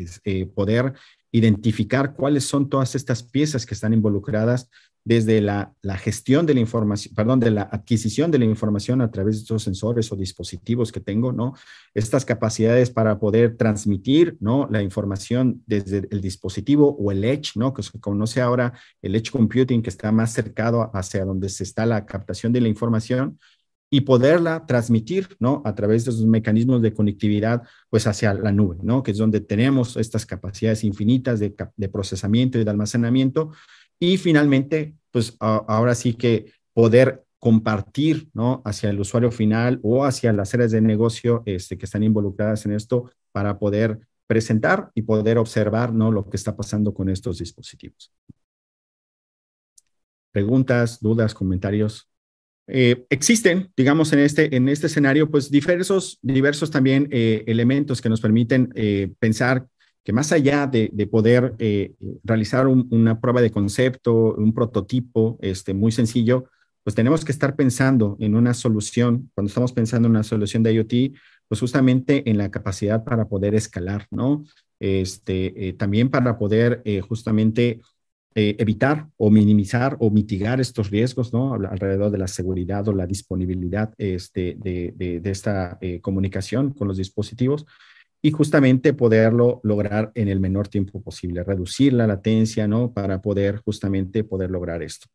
poder identificar cuáles son todas estas piezas que están involucradas desde la, gestión de la información, perdón, de la adquisición de la información a través de estos sensores o dispositivos que tengo, ¿no? Estas capacidades para poder transmitir, ¿no? La información desde el dispositivo o el edge, ¿no? Que se conoce ahora el edge computing, que está más cercado hacia donde se está la captación de la información y poderla transmitir, ¿no? A través de esos mecanismos de conectividad, pues hacia la nube, ¿no? Que es donde tenemos estas capacidades infinitas de, procesamiento y de almacenamiento y finalmente, pues ahora sí que poder compartir, ¿no? Hacia el usuario final o hacia las áreas de negocio este, que están involucradas en esto para poder presentar y poder observar, ¿no? Lo que está pasando con estos dispositivos. Preguntas, dudas, comentarios. Eh, existen, digamos, en este, en este escenario, pues diversos, diversos también eh, elementos que nos permiten eh, pensar que más allá de, poder realizar una prueba de concepto, un prototipo este, muy sencillo, pues tenemos que estar pensando en una solución, cuando estamos pensando en una solución de IoT, pues justamente en la capacidad para poder escalar, ¿no? Este, también para poder eh, evitar o minimizar o mitigar estos riesgos, ¿no? Alrededor de la seguridad o la disponibilidad este, de, esta comunicación con los dispositivos y justamente poderlo lograr en el menor tiempo posible, reducir la latencia, ¿no? Para poder justamente poder lograr esto.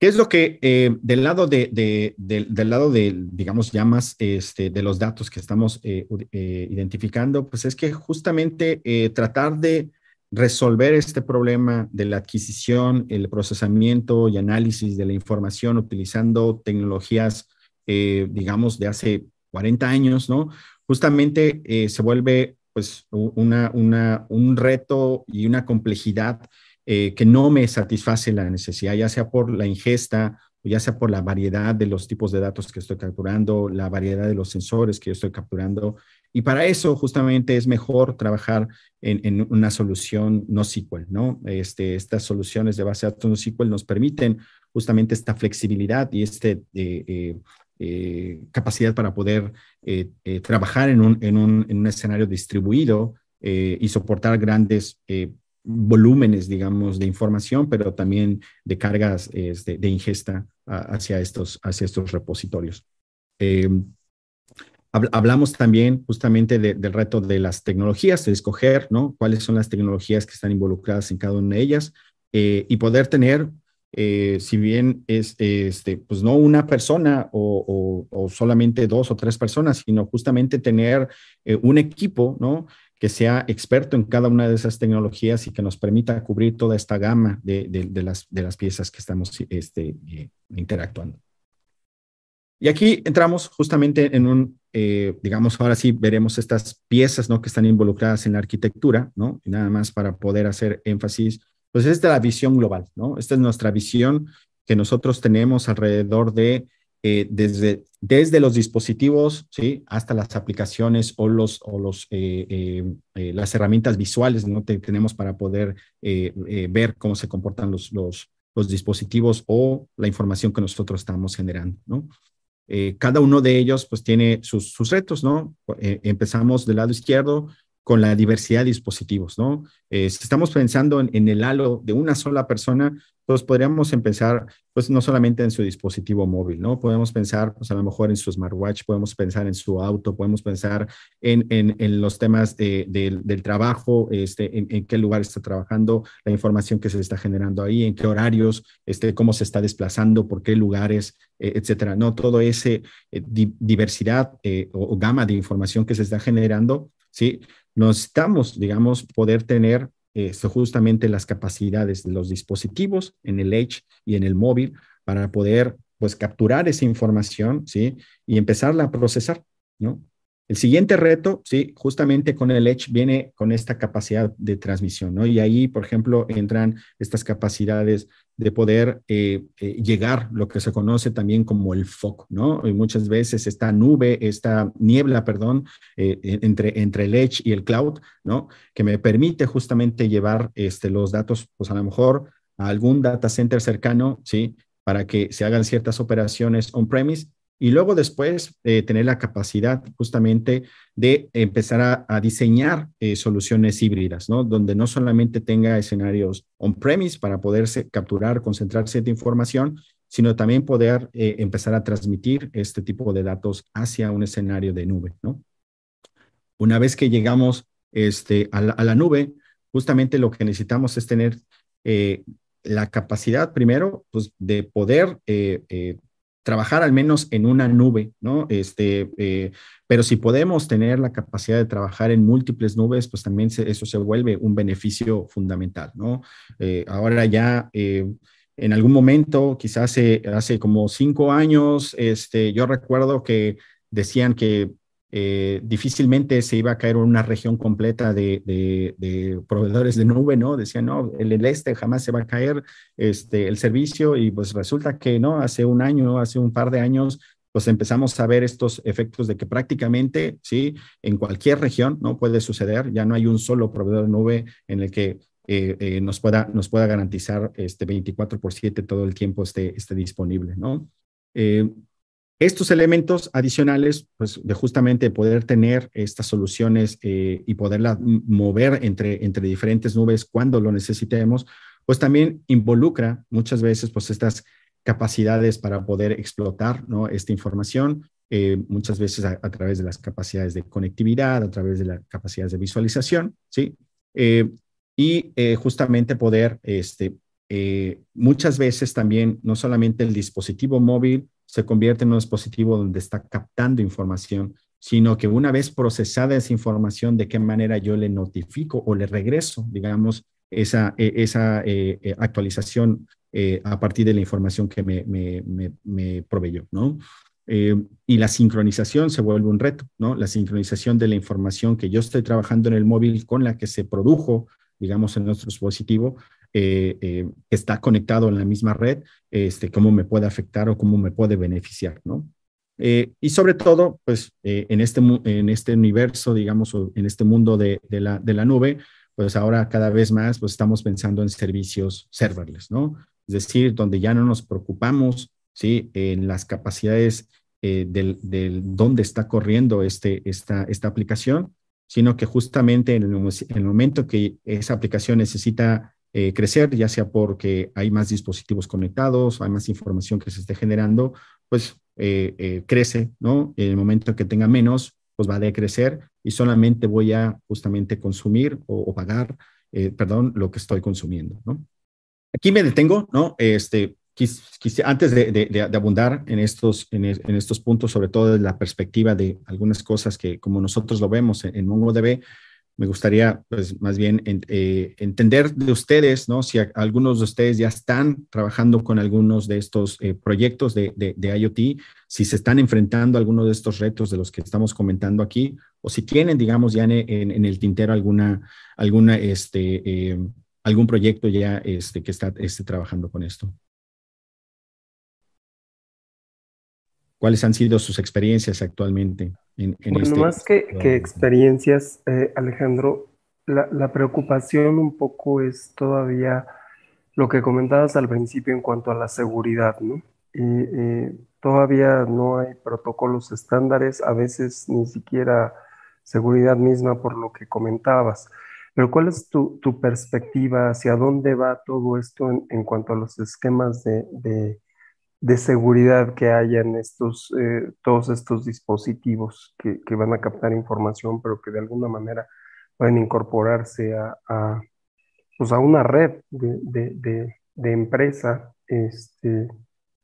¿Qué es lo que eh, del lado de, del lado de, digamos, ya más este, de los datos que estamos eh, eh, identificando? Pues es que justamente tratar de resolver este problema de la adquisición, el procesamiento y análisis de la información utilizando tecnologías, digamos, de hace 40 años, ¿no? Justamente se vuelve pues una, una, un reto y una complejidad eh, que no me satisface la necesidad, ya sea por la ingesta ya sea por la variedad de los tipos de datos que estoy capturando, la variedad de los sensores que yo estoy capturando. Y para eso justamente es mejor trabajar en, una solución no SQL, ¿no? Este, estas soluciones de base de datos no SQL nos permiten justamente esta flexibilidad y esta eh, eh, capacidad para poder trabajar en un, en, un, en un, escenario distribuido y soportar grandes volúmenes, digamos, de información, pero también de cargas este, de ingesta hacia, estos, hacia estos repositorios. Em, hablamos también justamente del reto de las tecnologías, de escoger, ¿no? Cuáles son las tecnologías que están involucradas en cada una de ellas eh, y poder tener, eh, si bien es, este, pues no una persona o, o, solamente dos o tres personas, sino justamente tener eh, un equipo, ¿no? Que sea experto en cada una de esas tecnologías y que nos permita cubrir toda esta gama de, de, las, de las, piezas que estamos este, eh, interactuando. Y aquí entramos justamente en un, eh, digamos, ahora sí veremos estas piezas ¿no? que están involucradas en la arquitectura, ¿no? Y nada más para poder hacer énfasis, pues es la visión global, ¿no? Esta es nuestra visión que nosotros tenemos alrededor de eh, desde, desde los dispositivos ¿sí? hasta las aplicaciones o, los, o los, eh, eh, las herramientas visuales ¿no? tenemos para poder ver cómo se comportan los, los, los, dispositivos o la información que nosotros estamos generando. ¿no? cada uno de ellos pues tiene sus, sus retos, ¿no? empezamos del lado izquierdo con la diversidad de dispositivos, ¿no? si estamos pensando en, el halo de una sola persona, pues podríamos empezar, pues no solamente en su dispositivo móvil, ¿no? Podemos pensar, pues a lo mejor en su smartwatch, podemos pensar en su auto, podemos pensar en, en, los temas de, del trabajo, este, en, qué lugar está trabajando, la información que se está generando ahí, en qué horarios, este, cómo se está desplazando, por qué lugares, eh, etcétera, ¿no? Todo ese eh, diversidad eh, o, o gama de información que se está generando, ¿sí? Necesitamos, digamos, poder tener eh, justamente las capacidades de los dispositivos en el Edge y en el móvil para poder pues capturar esa información, ¿sí? Y empezarla a procesar, ¿no? El siguiente reto, sí, justamente con el Edge viene con esta capacidad de transmisión, ¿no? Y ahí, por ejemplo, entran estas capacidades de poder eh, eh, llegar lo que se conoce también como el FOC, ¿no? Y muchas veces esta nube, esta niebla, perdón, eh, entre, entre el Edge y el cloud, ¿no? Que me permite justamente llevar este, los datos, pues a lo mejor a algún data center cercano, ¿sí? Para que se hagan ciertas operaciones on-premise y luego después eh, tener la capacidad justamente de empezar a, diseñar eh, soluciones híbridas, ¿no? Donde no solamente tenga escenarios on-premise para poderse capturar, concentrar cierta información, sino también poder eh, empezar a transmitir este tipo de datos hacia un escenario de nube, ¿no? Una vez que llegamos este, a, la, nube, justamente lo que necesitamos es tener la capacidad primero pues, de poder trabajar al menos en una nube, ¿no? Este, eh, pero si podemos tener la capacidad de trabajar en múltiples nubes, pues también eso se vuelve un beneficio fundamental, ¿no? Eh, ahora ya... Eh, en algún momento, quizás hace, hace como cinco años, este, yo recuerdo que decían que eh, difícilmente se iba a caer una región completa de, de, proveedores de nube, ¿no? Decían, no, el, el, este jamás se va a caer este, el servicio y pues resulta que, ¿no? Hace un año, hace un par de años, pues empezamos a ver estos efectos de que prácticamente, ¿sí? En cualquier región, ¿no? Puede suceder, ya no hay un solo proveedor de nube en el que eh, eh, nos, pueda, nos pueda garantizar este 24 por 7 todo el tiempo esté, esté disponible, ¿no? Estos elementos adicionales, pues de justamente poder tener estas soluciones eh, y poderlas mover entre, entre diferentes nubes cuando lo necesitemos, pues también involucra muchas veces pues estas capacidades para poder explotar ¿no? esta información eh, muchas veces a, través de las capacidades de conectividad, a través de las capacidades de visualización, ¿sí? Eh, y justamente poder, este, muchas veces también, no solamente el dispositivo móvil se convierte en un dispositivo donde está captando información, sino que una vez procesada esa información, de qué manera yo le notifico o le regreso, digamos, esa, e, esa actualización eh, a partir de la información que me, me, proveyó, ¿no? Eh, y la sincronización se vuelve un reto, ¿no? La sincronización de la información que yo estoy trabajando en el móvil con la que se produjo, digamos, en nuestro dispositivo, eh, está conectado en la misma red, este, cómo me puede afectar o cómo me puede beneficiar, ¿no? y sobre todo, pues, en, este, en este universo, digamos, en este mundo de, de, la, de la nube, pues ahora cada vez más, pues estamos pensando en servicios serverless, ¿no? es decir, donde ya no nos preocupamos ¿sí? en las capacidades eh, del, del, dónde está corriendo este, esta, esta aplicación, sino que justamente en el, momento que esa aplicación necesita eh, crecer, ya sea porque hay más dispositivos conectados, hay más información que se esté generando, pues eh, crece, ¿no? En el momento que tenga menos, pues va a decrecer y solamente voy a justamente consumir o, pagar, perdón, lo que estoy consumiendo, ¿no? Aquí me detengo, ¿no? Este, antes de, abundar en estos, en, estos puntos, sobre todo desde la perspectiva de algunas cosas que como nosotros lo vemos en, MongoDB, me gustaría, pues, más bien eh, entender de ustedes, ¿no? Si algunos de ustedes ya están trabajando con algunos de estos eh, proyectos de, IoT, si se están enfrentando a algunos de estos retos de los que estamos comentando aquí, o si tienen, digamos, ya en, el tintero alguna, alguna, este, eh, algún proyecto ya este, que está esté trabajando con esto. ¿Cuáles han sido sus experiencias actualmente en, en bueno, este más que, que experiencias, eh, Alejandro, la, la, preocupación un poco es todavía lo que comentabas al principio en cuanto a la seguridad, ¿no? Y, todavía no hay protocolos estándares, a veces ni siquiera seguridad misma por lo que comentabas. Pero ¿cuál es tu, tu perspectiva? ¿Hacia dónde va todo esto en, en cuanto a los esquemas de, de, de, seguridad que hay en estos, eh, todos estos dispositivos que, que, van a captar información, pero que de alguna manera pueden incorporarse a, a, pues a una red de, de, de empresa este,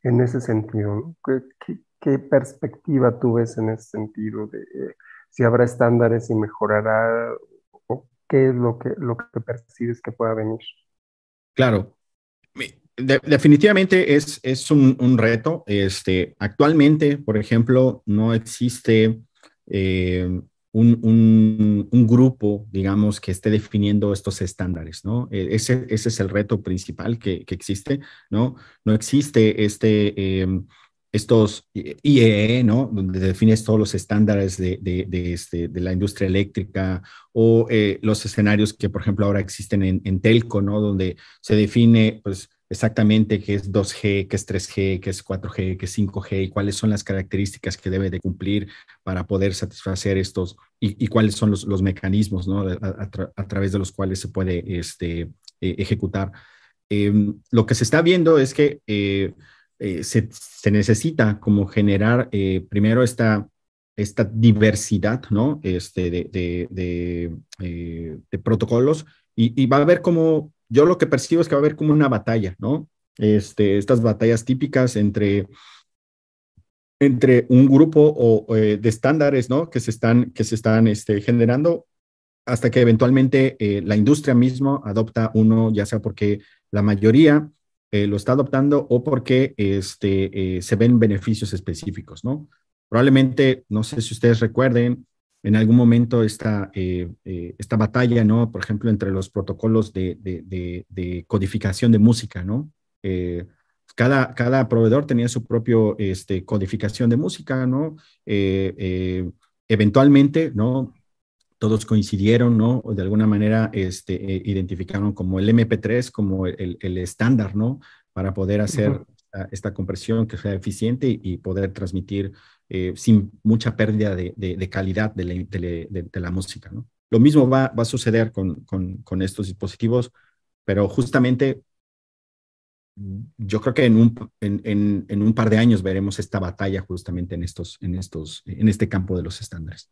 en ese sentido? ¿Qué, qué, qué perspectiva tú ves en ese sentido? De, eh, si habrá estándares y mejorará qué es lo que, lo que percibes que pueda venir. Claro. Definitivamente es, es un, reto. Este, actualmente, por ejemplo, no existe eh, un, grupo, digamos, que esté definiendo estos estándares, ¿no? E, ese, ese es el reto principal que, existe, ¿no? No existe este... Em, estos IEE, ¿no? Donde defines todos los estándares de, de, este, de la industria eléctrica o eh, los escenarios que, por ejemplo, ahora existen en, en, Telco, ¿no? Donde se define, pues, exactamente qué es 2G, qué es 3G, qué es 4G, qué es 5G y cuáles son las características que debe de cumplir para poder satisfacer estos y, y cuáles son los, los mecanismos, ¿no? A, a, través de los cuales se puede este, e, ejecutar. Em, lo que se está viendo es que eh, eh, se, necesita como generar eh, primero esta, esta diversidad, ¿no? Este, de, de, eh, protocolos y, va a haber como, yo lo que percibo es que va a haber como una batalla, ¿no? Este, estas batallas típicas entre, entre un grupo o, de estándares, ¿no? Que se están, que se están este, generando hasta que eventualmente la industria misma adopta uno, ya sea porque la mayoría eh, lo está adoptando o porque este, eh, se ven beneficios específicos, ¿no? Probablemente, no sé si ustedes recuerden, en algún momento esta, eh, esta batalla, ¿no? Por ejemplo, entre los protocolos de, de, codificación de música, ¿no? cada, cada proveedor tenía su propio este, codificación de música, ¿no? eventualmente, ¿no? todos coincidieron, ¿no? De alguna manera este, eh, identificaron como el MP3 como el, el estándar, ¿no? Para poder hacer esta, compresión que sea eficiente y, poder transmitir eh, sin mucha pérdida de, de, calidad de la, de la, música, ¿no? Lo mismo va, va a suceder con, con, con, estos dispositivos, pero justamente yo creo que en un, en, en, un par de años veremos esta batalla justamente en, estos, en, estos, en este campo de los estándares.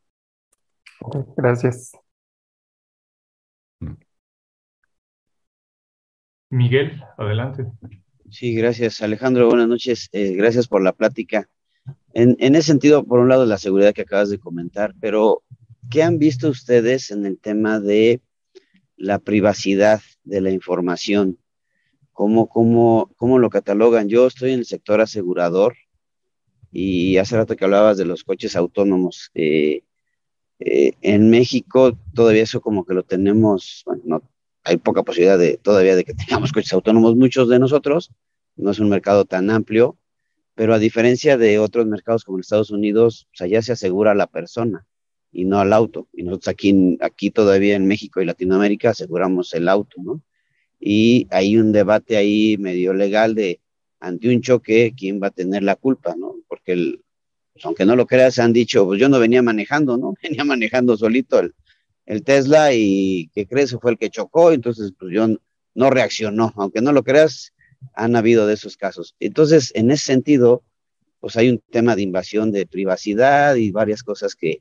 Gracias. Miguel, adelante. Sí, gracias Alejandro, buenas noches, eh, gracias por la plática. En, ese sentido, por un lado, la seguridad que acabas de comentar, pero ¿qué han visto ustedes en el tema de la privacidad de la información? ¿Cómo, cómo, cómo lo catalogan? Yo estoy en el sector asegurador y hace rato que hablabas de los coches autónomos. Eh, eh, en México todavía eso como que lo tenemos, bueno, no, hay poca posibilidad de todavía de que tengamos coches autónomos, muchos de nosotros, no es un mercado tan amplio, pero a diferencia de otros mercados como en Estados Unidos, pues allá se asegura a la persona y no al auto. Y nosotros aquí, aquí todavía en México y Latinoamérica aseguramos el auto, ¿no? y hay un debate ahí medio legal de ante un choque, ¿quién va a tener la culpa? ¿no? Porque el, pues, aunque no lo creas, han dicho, pues yo no venía manejando, ¿no? *laughs* Venía manejando solito el, el Tesla y que crees fue el que chocó, entonces pues yo no reaccionó, aunque no lo creas, han habido de esos casos. Entonces, en ese sentido, pues hay un tema de invasión de privacidad y varias cosas que,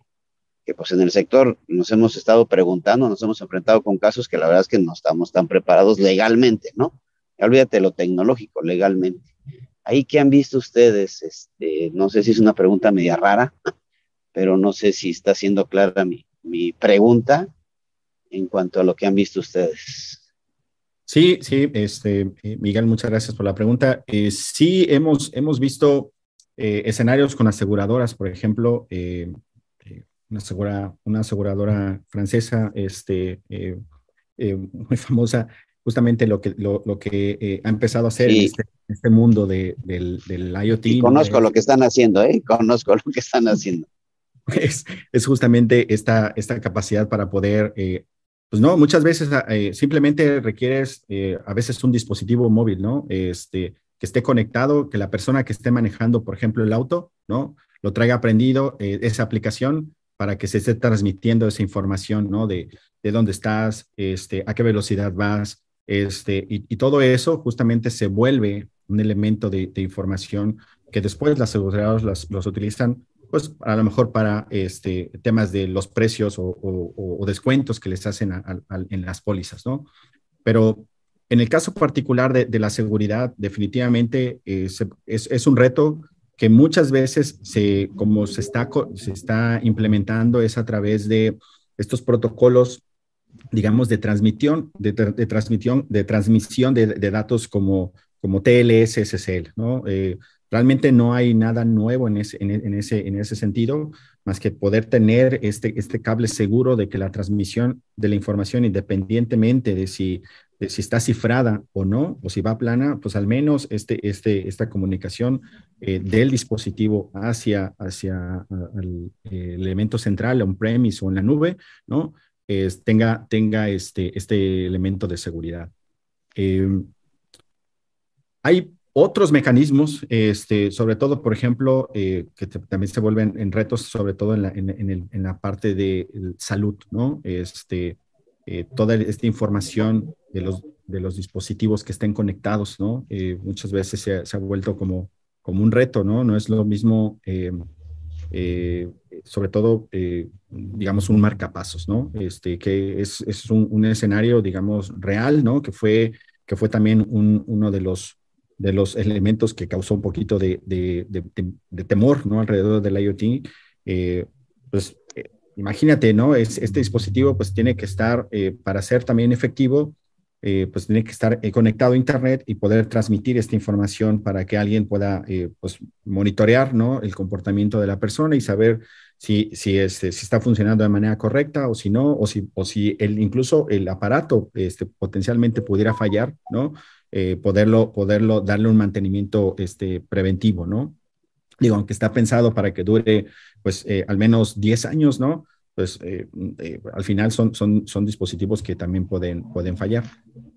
que pues en el sector nos hemos estado preguntando, nos hemos enfrentado con casos que la verdad es que no estamos tan preparados legalmente, ¿no? Olvídate lo tecnológico, legalmente. Ahí que han visto ustedes, este, no sé si es una pregunta media rara, pero no sé si está siendo clara mi, mi pregunta en cuanto a lo que han visto ustedes. Sí, sí, este, eh, Miguel, muchas gracias por la pregunta. Eh, sí, hemos, hemos visto eh, escenarios con aseguradoras, por ejemplo, una, una aseguradora francesa este, muy famosa, justamente lo que, lo, lo que ha empezado a hacer en, este, este, mundo de, del, del, IoT. Y conozco lo que están haciendo, ¿eh? conozco lo que están haciendo. *laughs* Es, es justamente esta, esta capacidad para poder, pues no, muchas veces simplemente requieres a veces un dispositivo móvil, ¿no? Este, que esté conectado, que la persona que esté manejando, por ejemplo, el auto, ¿no? Lo traiga aprendido, esa aplicación para que se esté transmitiendo esa información, ¿no? De, de dónde estás, este, a qué velocidad vas, este, y, todo eso justamente se vuelve un elemento de, información que después las aseguradoras los utilizan, pues a lo mejor para este, temas de los precios o, descuentos que les hacen en las pólizas, ¿no? Pero en el caso particular de, la seguridad, definitivamente eh, es, es, un reto que muchas veces se, como se está, se está implementando es a través de estos protocolos, digamos, de transmisión, de, transmisión, de transmisión de, datos como, como TLS, SSL, ¿no? Eh, realmente no hay nada nuevo en ese, en, ese, en ese sentido, más que poder tener este, este cable seguro de que la transmisión de la información, independientemente de si si está cifrada o no, o si va plana, pues al menos este, este, esta comunicación eh, del dispositivo hacia, hacia el, elemento central, on-premise o en la nube, ¿no? Tenga tenga este, este elemento de seguridad. Em, hay otros mecanismos, este, sobre todo, por ejemplo, eh, que también se vuelven en retos, sobre todo en la, en, en, en la parte de salud, ¿no? Este, eh, toda esta información de los, de los dispositivos que estén conectados, ¿no? Eh, muchas veces se, se, ha vuelto como, como un reto, ¿no? No es lo mismo, eh, sobre todo, digamos, un marcapasos, ¿no? Este, que es, es un, un, escenario, digamos, real, ¿no? Que fue, que fue también un, uno de los, de los elementos que causó un poquito de, de, temor, ¿no? Alrededor del IoT. pues imagínate, ¿no? Es, este dispositivo pues tiene que estar, eh, para ser también efectivo, eh, pues tiene que estar eh, conectado a Internet y poder transmitir esta información para que alguien pueda pues monitorear, ¿no? El comportamiento de la persona y saber si, si, este, si está funcionando de manera correcta o si no, o si, o si el, incluso el aparato este, potencialmente pudiera fallar, ¿no? Poderlo, poderlo, darle un mantenimiento este, preventivo, ¿no? digo, aunque está pensado para que dure pues eh, al menos 10 años, ¿no? Pues eh, eh, al final son, son, son dispositivos que también pueden, pueden fallar.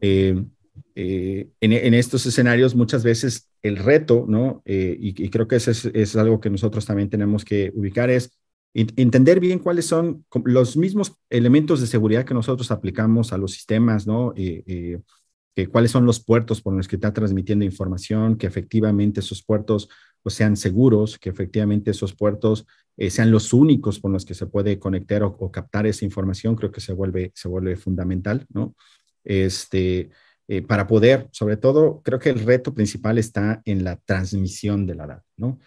En, en, estos escenarios muchas veces el reto, ¿no? Y, y, creo que eso es, es, algo que nosotros también tenemos que ubicar, es entender bien cuáles son los mismos elementos de seguridad que nosotros aplicamos a los sistemas, ¿no? Que cuáles son los puertos por los que está transmitiendo información, que efectivamente esos puertos pues, sean seguros, que efectivamente esos puertos eh, sean los únicos por los que se puede conectar o, captar esa información, creo que se vuelve, se vuelve fundamental, ¿no? Este, eh, para poder, sobre todo, creo que el reto principal está en la transmisión de la data, ¿no?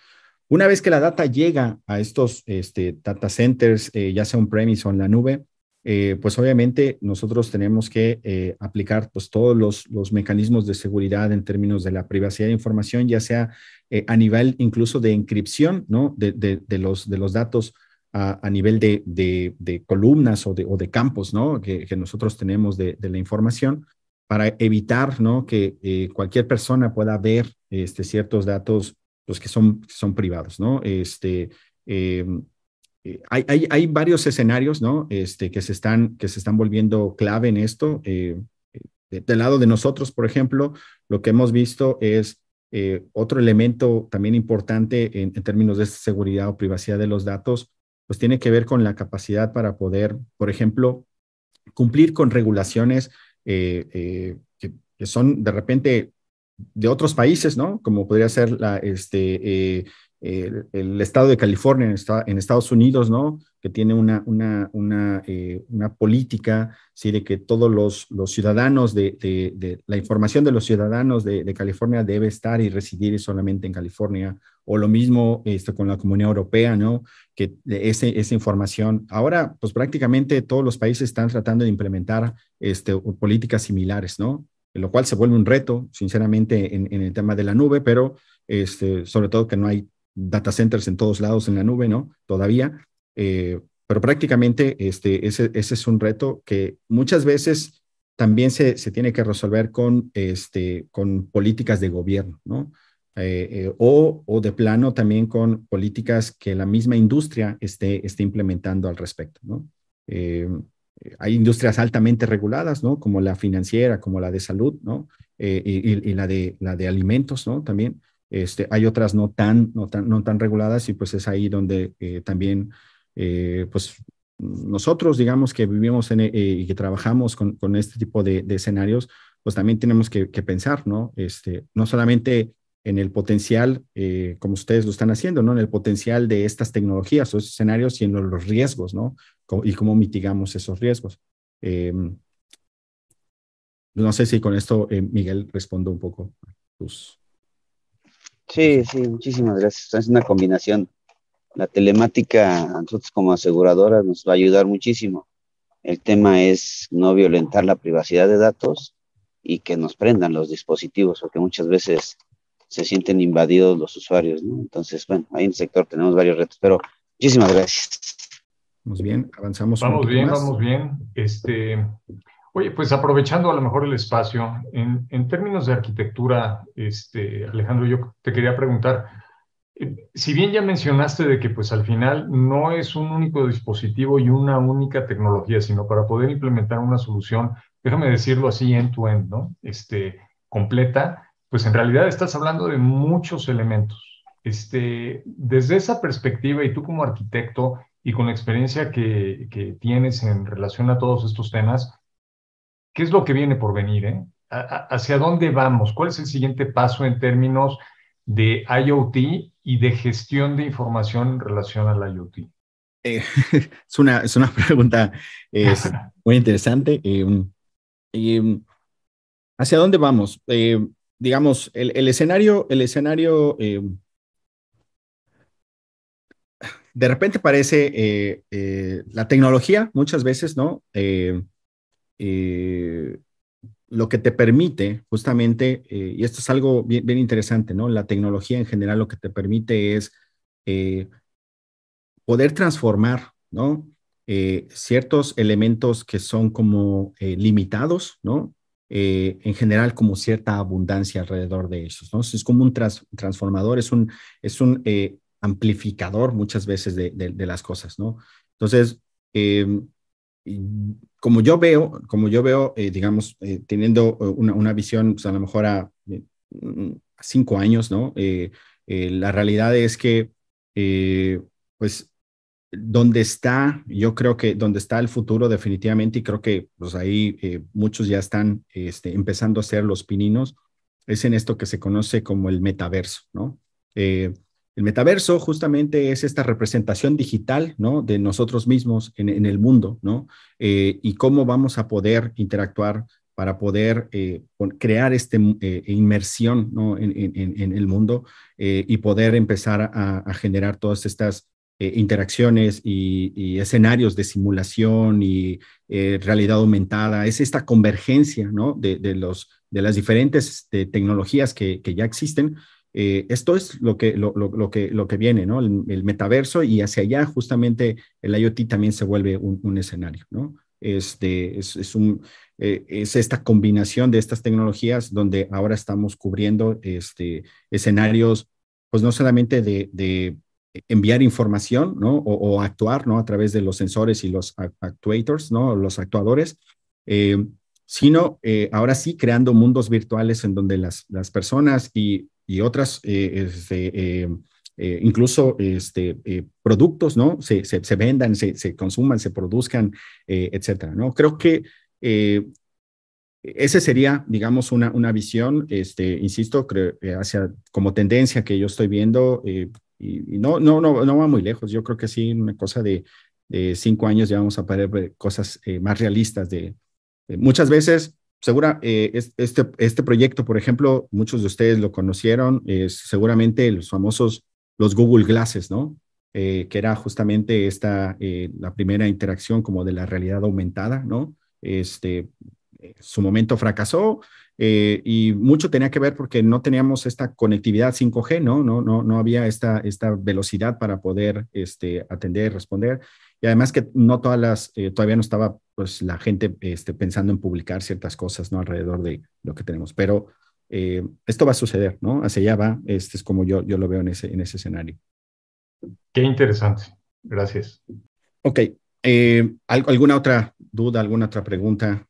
Una vez que la data llega a estos este, data centers, eh, ya sea un premise o en la nube, eh, pues obviamente nosotros tenemos que eh, aplicar pues todos los, los, mecanismos de seguridad en términos de la privacidad de información, ya sea a nivel incluso de encripción, ¿no? De, de, los, de los datos a, nivel de, de, columnas o de, o de campos, ¿no? Que, nosotros tenemos de, la información para evitar, ¿no? Que cualquier persona pueda ver este, ciertos datos los que son, son privados, ¿no? Este, eh, eh, hay, varios escenarios, ¿no? Este, que, se están, que se están volviendo clave en esto. Eh, del lado de nosotros, por ejemplo, lo que hemos visto es otro elemento también importante en, términos de seguridad o privacidad de los datos, pues tiene que ver con la capacidad para poder, por ejemplo, cumplir con regulaciones que, que, son de repente de otros países, ¿no? Como podría ser la, este, eh, el, estado de California en, Estados Unidos, ¿no? Que tiene una, una, una, eh, una política, ¿sí? De que todos los, los ciudadanos, de, de, la información de los ciudadanos de, California debe estar y residir solamente en California, o lo mismo esto, con la Comunidad Europea, ¿no? Que ese, esa información, ahora, pues prácticamente todos los países están tratando de implementar este, políticas similares, ¿no? lo cual se vuelve un reto, sinceramente, en, el tema de la nube, pero este, sobre todo que no hay data centers en todos lados en la nube, ¿no? Todavía. Eh, pero prácticamente este, ese, ese, es un reto que muchas veces también se, se tiene que resolver con, este, con políticas de gobierno, ¿no? Eh, eh, o, o, de plano también con políticas que la misma industria esté, esté implementando al respecto, ¿no? hay industrias altamente reguladas, ¿no? Como la financiera, como la de salud, ¿no? Eh, y, la, de, la de alimentos, ¿no? También este, hay otras no tan, no, tan, no tan reguladas y pues es ahí donde eh, también, eh, pues nosotros, digamos, que vivimos en, y que trabajamos con, con este tipo de, de, escenarios, pues también tenemos que, que, pensar, ¿no? Este, no solamente en el potencial, como ustedes lo están haciendo, ¿no? En el potencial de estas tecnologías o escenarios, sino los riesgos, ¿no? y cómo mitigamos esos riesgos. Eh, no sé si con esto, eh, Miguel, respondo un poco tus... Sí, sí, muchísimas gracias. Es una combinación. La telemática, nosotros como aseguradoras, nos va a ayudar muchísimo. El tema es no violentar la privacidad de datos y que nos prendan los dispositivos, porque muchas veces se sienten invadidos los usuarios, ¿no? Entonces, bueno, ahí en el sector tenemos varios retos, pero muchísimas gracias. Vamos bien, avanzamos. Vamos bien, vamos bien. Este, oye, pues aprovechando a lo mejor el espacio, en, en términos de arquitectura, este, Alejandro, yo te quería preguntar, eh, si bien ya mencionaste de que pues al final no es un único dispositivo y una única tecnología, sino para poder implementar una solución, déjame decirlo así, end-to-end, ¿no? Este, completa, pues en realidad estás hablando de muchos elementos. Este, desde esa perspectiva y tú como arquitecto, y con la experiencia que, que, tienes en relación a todos estos temas, ¿qué es lo que viene por venir? Eh? ¿Hacia dónde vamos? ¿Cuál es el siguiente paso en términos de IoT y de gestión de información en relación al IoT? Eh, *laughs* es, una, es una *laughs* pregunta es *laughs* muy interesante. Eh, ¿Hacia dónde vamos? Eh, digamos, el, el, escenario, el escenario de repente parece eh, eh, la tecnología, muchas veces, ¿no? Eh, lo que te permite justamente, y esto es algo bien, interesante, ¿no? La tecnología en general lo que te permite es poder transformar, ¿no? ciertos elementos que son como limitados, ¿no? en general como cierta abundancia alrededor de ellos, ¿no? Es como un transformador, es un, es un amplificador muchas veces de, de, las cosas, ¿no? Entonces, em, como yo veo, como yo veo, eh, digamos, eh, teniendo una, una, visión, pues a lo mejor a, mm, cinco años, ¿no? Eh, la realidad es que, pues, donde está, yo creo que donde está el futuro definitivamente, y creo que pues ahí eh, muchos ya están este, empezando a ser los pininos, es en esto que se conoce como el metaverso, ¿no? Eh, el metaverso justamente es esta representación digital, ¿no? De nosotros mismos en, el mundo, ¿no? Eh, y cómo vamos a poder interactuar para poder crear esta inmersión ¿no? en, el mundo y poder empezar a, generar todas estas eh, interacciones y, escenarios de simulación y eh, realidad aumentada, es esta convergencia de las diferentes este, tecnologías que, ya existen. Eh, esto es lo que, lo, lo, que, lo que viene, ¿no? El, metaverso y hacia allá justamente el IoT también se vuelve un, escenario, ¿no? Este, es, un, es esta combinación de estas tecnologías donde ahora estamos cubriendo este, escenarios, pues no solamente de, de enviar información, ¿no? O, actuar, ¿no? A través de los sensores y los actuators, ¿no? Los actuadores, eh, sino eh, ahora sí creando mundos virtuales en donde las, las personas y, y otras, eh, este, incluso este, productos, ¿no? Se, se, se vendan, se, se, consuman, se produzcan, etcétera, ¿no? Creo que ese sería, digamos, una, una visión, este, insisto, creo, hacia como tendencia que yo estoy viendo, y, no, no, no, no va muy lejos. Yo creo que sí, una cosa de, de cinco años ya vamos a ver cosas eh, más realistas. De, muchas veces, segura, eh, este, este proyecto, por ejemplo, muchos de ustedes lo conocieron, seguramente los famosos, los Google Glasses, ¿no? Eh, que era justamente esta, la primera interacción como de la realidad aumentada, ¿no? Este, su momento fracasó, eh, y mucho tenía que ver porque no teníamos esta conectividad 5G, ¿no? No, no, no había esta, esta velocidad para poder este, atender, responder. Y además que no todas las, eh, todavía no estaba pues la gente este, pensando en publicar ciertas cosas, ¿no? Alrededor de lo que tenemos. Pero eh, esto va a suceder, ¿no? Hacia allá va. Este es como yo, yo lo veo en ese, en ese escenario. Qué interesante. Gracias. Ok. ¿Alguna otra duda, alguna otra pregunta?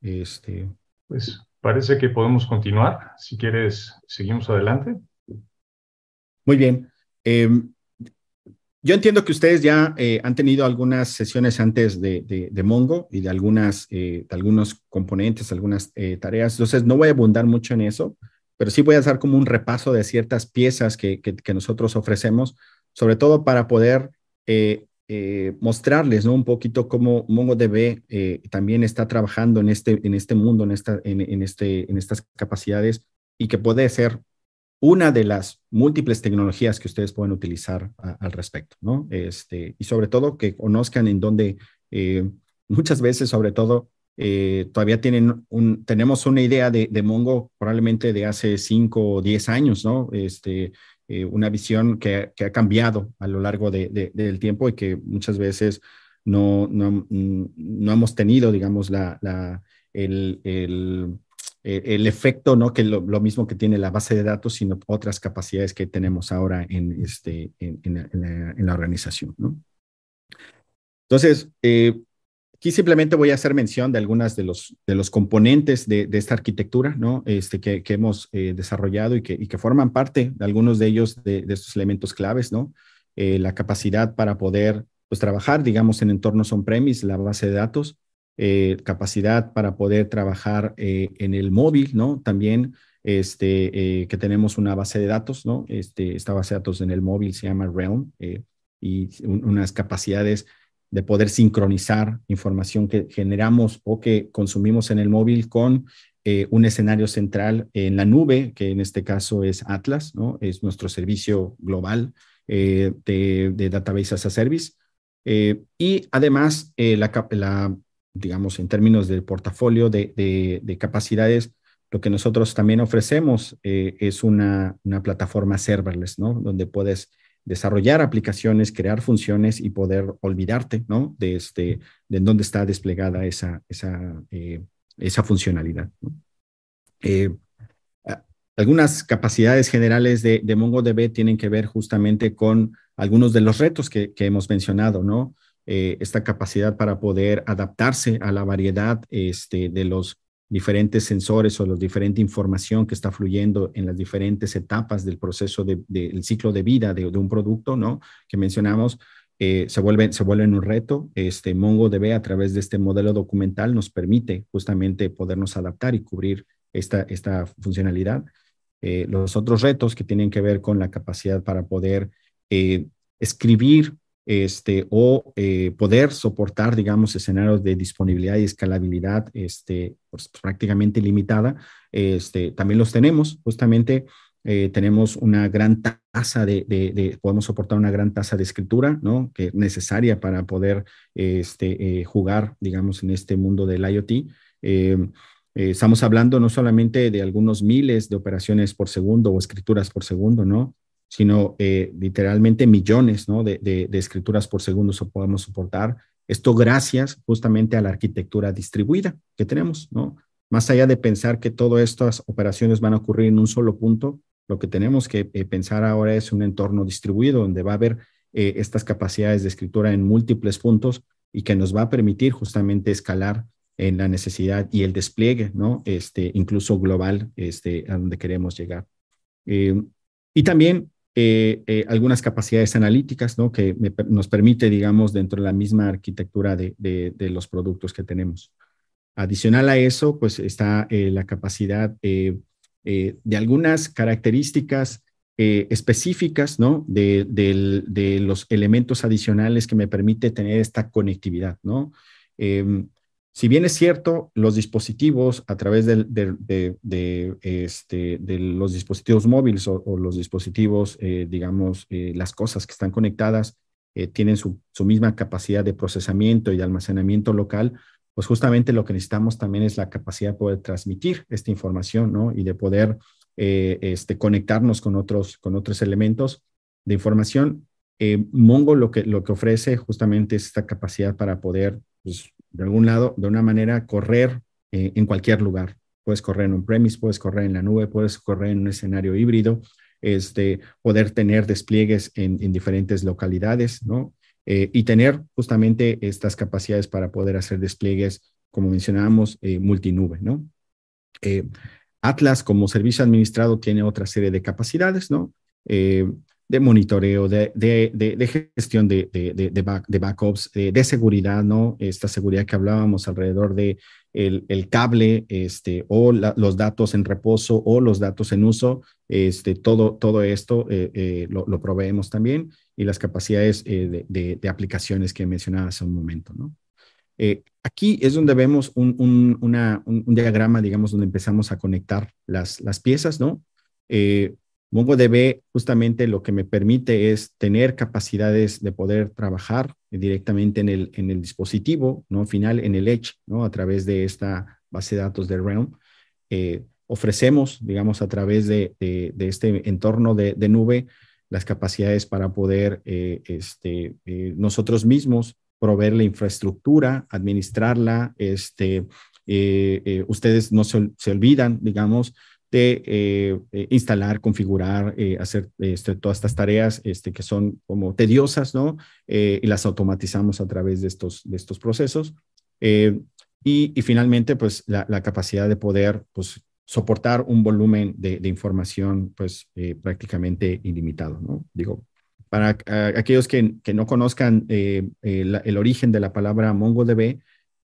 Este... Pues Parece que podemos continuar. Si quieres, seguimos adelante. Muy bien. Em, yo entiendo que ustedes ya eh, han tenido algunas sesiones antes de, Mongo y de, algunas, eh, algunos componentes, algunas eh, tareas. Entonces, no voy a abundar mucho en eso, pero sí voy a hacer como un repaso de ciertas piezas que, nosotros ofrecemos, sobre todo para poder mostrarles ¿no? un poquito cómo MongoDB también está trabajando en este, en este mundo, en, esta, en, este, en estas capacidades y que puede ser una de las múltiples tecnologías que ustedes pueden utilizar al respecto, ¿no? Este, y sobre todo que conozcan en dónde eh, muchas veces, sobre todo, todavía tienen un, tenemos una idea de, de, Mongo probablemente de hace 5 o 10 años, ¿no? Este, eh, una visión que, ha cambiado a lo largo del tiempo y que muchas veces no, no, no hemos tenido, digamos, la, la el, el, el, efecto, ¿no? Que lo, mismo que tiene la base de datos, sino otras capacidades que tenemos ahora en, este, en, la, organización, ¿no? Entonces, eh, Aquí simplemente voy a hacer mención de algunas de los, de los componentes de, esta arquitectura ¿no? este, que, hemos eh, desarrollado y que, que, forman parte de algunos de ellos, de, estos elementos claves, ¿no? Eh, la capacidad para poder pues, trabajar, digamos, en entornos on-premise, la base de datos, eh, capacidad para poder trabajar en el móvil, ¿no? También este, que tenemos una base de datos, ¿no? Este, esta base de datos en el móvil se llama Realm y unas capacidades de poder sincronizar información que generamos o que consumimos en el móvil con eh, un escenario central en la nube, que en este caso es Atlas, ¿no? Es nuestro servicio global eh, de, de, Database as a Service. Eh, y además, la, digamos, en términos del portafolio de, de, capacidades, lo que nosotros también ofrecemos es una, plataforma serverless, ¿no? Donde puedes desarrollar aplicaciones, crear funciones y poder olvidarte, ¿no? De, este, de dónde está desplegada esa, esa, eh, esa funcionalidad. Eh, algunas capacidades generales de, MongoDB tienen que ver justamente con algunos de los retos que hemos mencionado, ¿no? Eh, esta capacidad para poder adaptarse a la variedad este, de los diferentes sensores o la diferente información que está fluyendo en las diferentes etapas del proceso del ciclo de vida de, un producto, ¿no? Que mencionamos, eh, se, vuelven, se vuelven un reto. Este MongoDB a través de este modelo documental nos permite justamente podernos adaptar y cubrir esta, esta funcionalidad. Eh, los otros retos que tienen que ver con la capacidad para poder eh, escribir este, o poder soportar, digamos, escenarios de disponibilidad y escalabilidad este, pues, prácticamente limitada, este, también los tenemos justamente eh, tenemos una gran tasa de, podemos soportar una gran tasa de escritura, ¿no? Que es necesaria para poder este, eh, jugar, digamos, en este mundo del IoT. Eh, estamos hablando no solamente de algunos miles de operaciones por segundo o escrituras por segundo, ¿no? Sino literalmente millones, ¿no? De, de escrituras por segundo so podemos soportar. Esto gracias justamente a la arquitectura distribuida que tenemos, ¿no? Más allá de pensar que todas estas operaciones van a ocurrir en un solo punto, lo que tenemos que eh, pensar ahora es un entorno distribuido donde va a haber eh, estas capacidades de escritura en múltiples puntos y que nos va a permitir justamente escalar en la necesidad y el despliegue, ¿no? Este, incluso global, este, a donde queremos llegar. Eh, y también algunas capacidades analíticas, ¿no? Que nos permite, digamos, dentro de la misma arquitectura de, de, los productos que tenemos. Adicional a eso, pues está la capacidad eh, de algunas características eh, específicas, ¿no? De, los elementos adicionales que me permite tener esta conectividad, ¿no? Si bien es cierto, los dispositivos a través de, este, de los dispositivos móviles o, los dispositivos, eh, digamos, las cosas que están conectadas, tienen su, misma capacidad de procesamiento y de almacenamiento local, pues justamente lo que necesitamos también es la capacidad de poder transmitir esta información, ¿no? Y de poder eh, este, conectarnos con otros, con otros elementos de información. Eh, Mongo lo que, lo que ofrece justamente es esta capacidad para poder, pues, de algún lado, de una manera, correr eh, en cualquier lugar. Puedes correr en un premise, puedes correr en la nube, puedes correr en un escenario híbrido, este, poder tener despliegues en, en diferentes localidades, ¿no? Eh, y tener justamente estas capacidades para poder hacer despliegues, como mencionábamos, eh, multinube, ¿no? Atlas como servicio administrado tiene otra serie de capacidades, ¿no? De monitoreo, de, de, de, gestión de, de backups, de, seguridad, ¿no? Esta seguridad que hablábamos alrededor de el, el cable, este, o los datos en reposo o los datos en uso, este, todo, todo esto lo, lo, proveemos también y las capacidades eh, de, aplicaciones que mencionaba hace un momento, ¿no? Eh, aquí es donde vemos un, un, diagrama, digamos, donde empezamos a conectar las, las piezas, ¿no? Eh, MongoDB justamente lo que me permite es tener capacidades de poder trabajar directamente en el, en el dispositivo, ¿no? Final, en el Edge, ¿no? A través de esta base de datos de Realm. ofrecemos, digamos, a través de, de, este entorno de, nube, las capacidades para poder eh, este, eh, nosotros mismos proveer la infraestructura, administrarla. Este, eh, ustedes no se, olvidan, digamos, de instalar, configurar, hacer este, todas estas tareas este, que son como tediosas, ¿no? y las automatizamos a través de estos, de estos procesos. Y, finalmente, pues la, capacidad de poder pues, soportar un volumen de, información pues eh, prácticamente ilimitado, ¿no? Digo, para aquellos que, que, no conozcan eh, el, origen de la palabra MongoDB,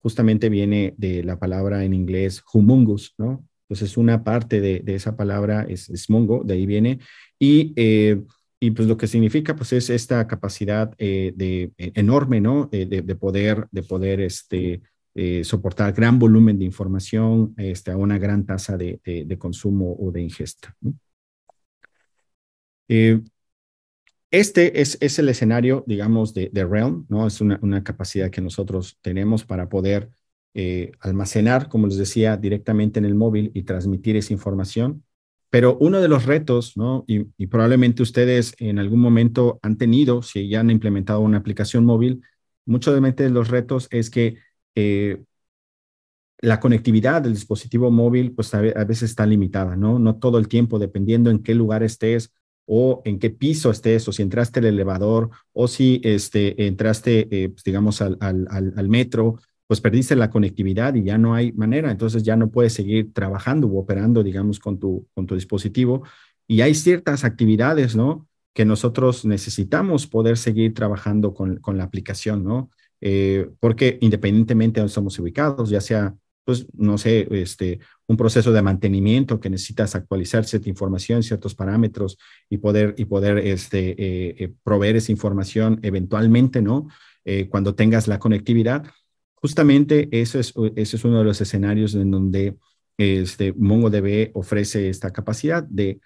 justamente viene de la palabra en inglés humungus, ¿no? Entonces una parte de, de esa palabra es, es, Mongo, de ahí viene, y, eh, y pues lo que significa pues es esta capacidad de, enorme, ¿no? De, de, poder, de poder este, eh, soportar gran volumen de información este, a una gran tasa de, consumo o de ingesta. Eh, este es, es, el escenario, digamos, de, Realm, ¿no? Es una, capacidad que nosotros tenemos para poder eh, almacenar, como les decía, directamente en el móvil y transmitir esa información. Pero uno de los retos, ¿no? Y, probablemente ustedes en algún momento han tenido, si ya han implementado una aplicación móvil, muchos de los retos es que eh, la conectividad del dispositivo móvil, pues a, veces está limitada, ¿no? No todo el tiempo, dependiendo en qué lugar estés o en qué piso estés, o si entraste al elevador, o si este, entraste, eh, pues, digamos, al, metro, pues perdiste la conectividad y ya no hay manera, entonces ya no puedes seguir trabajando o operando, digamos, con tu, con tu dispositivo. Y hay ciertas actividades, ¿no? que nosotros necesitamos poder seguir trabajando con, con la aplicación, ¿no? Eh, porque independientemente de donde estamos ubicados, ya sea, pues, no sé, este, un proceso de mantenimiento que necesitas actualizar cierta información, ciertos parámetros y poder, y poder este, eh, eh, proveer esa información eventualmente, ¿no? cuando tengas la conectividad, justamente eso es, ese es uno de los escenarios en donde este, MongoDB ofrece esta capacidad de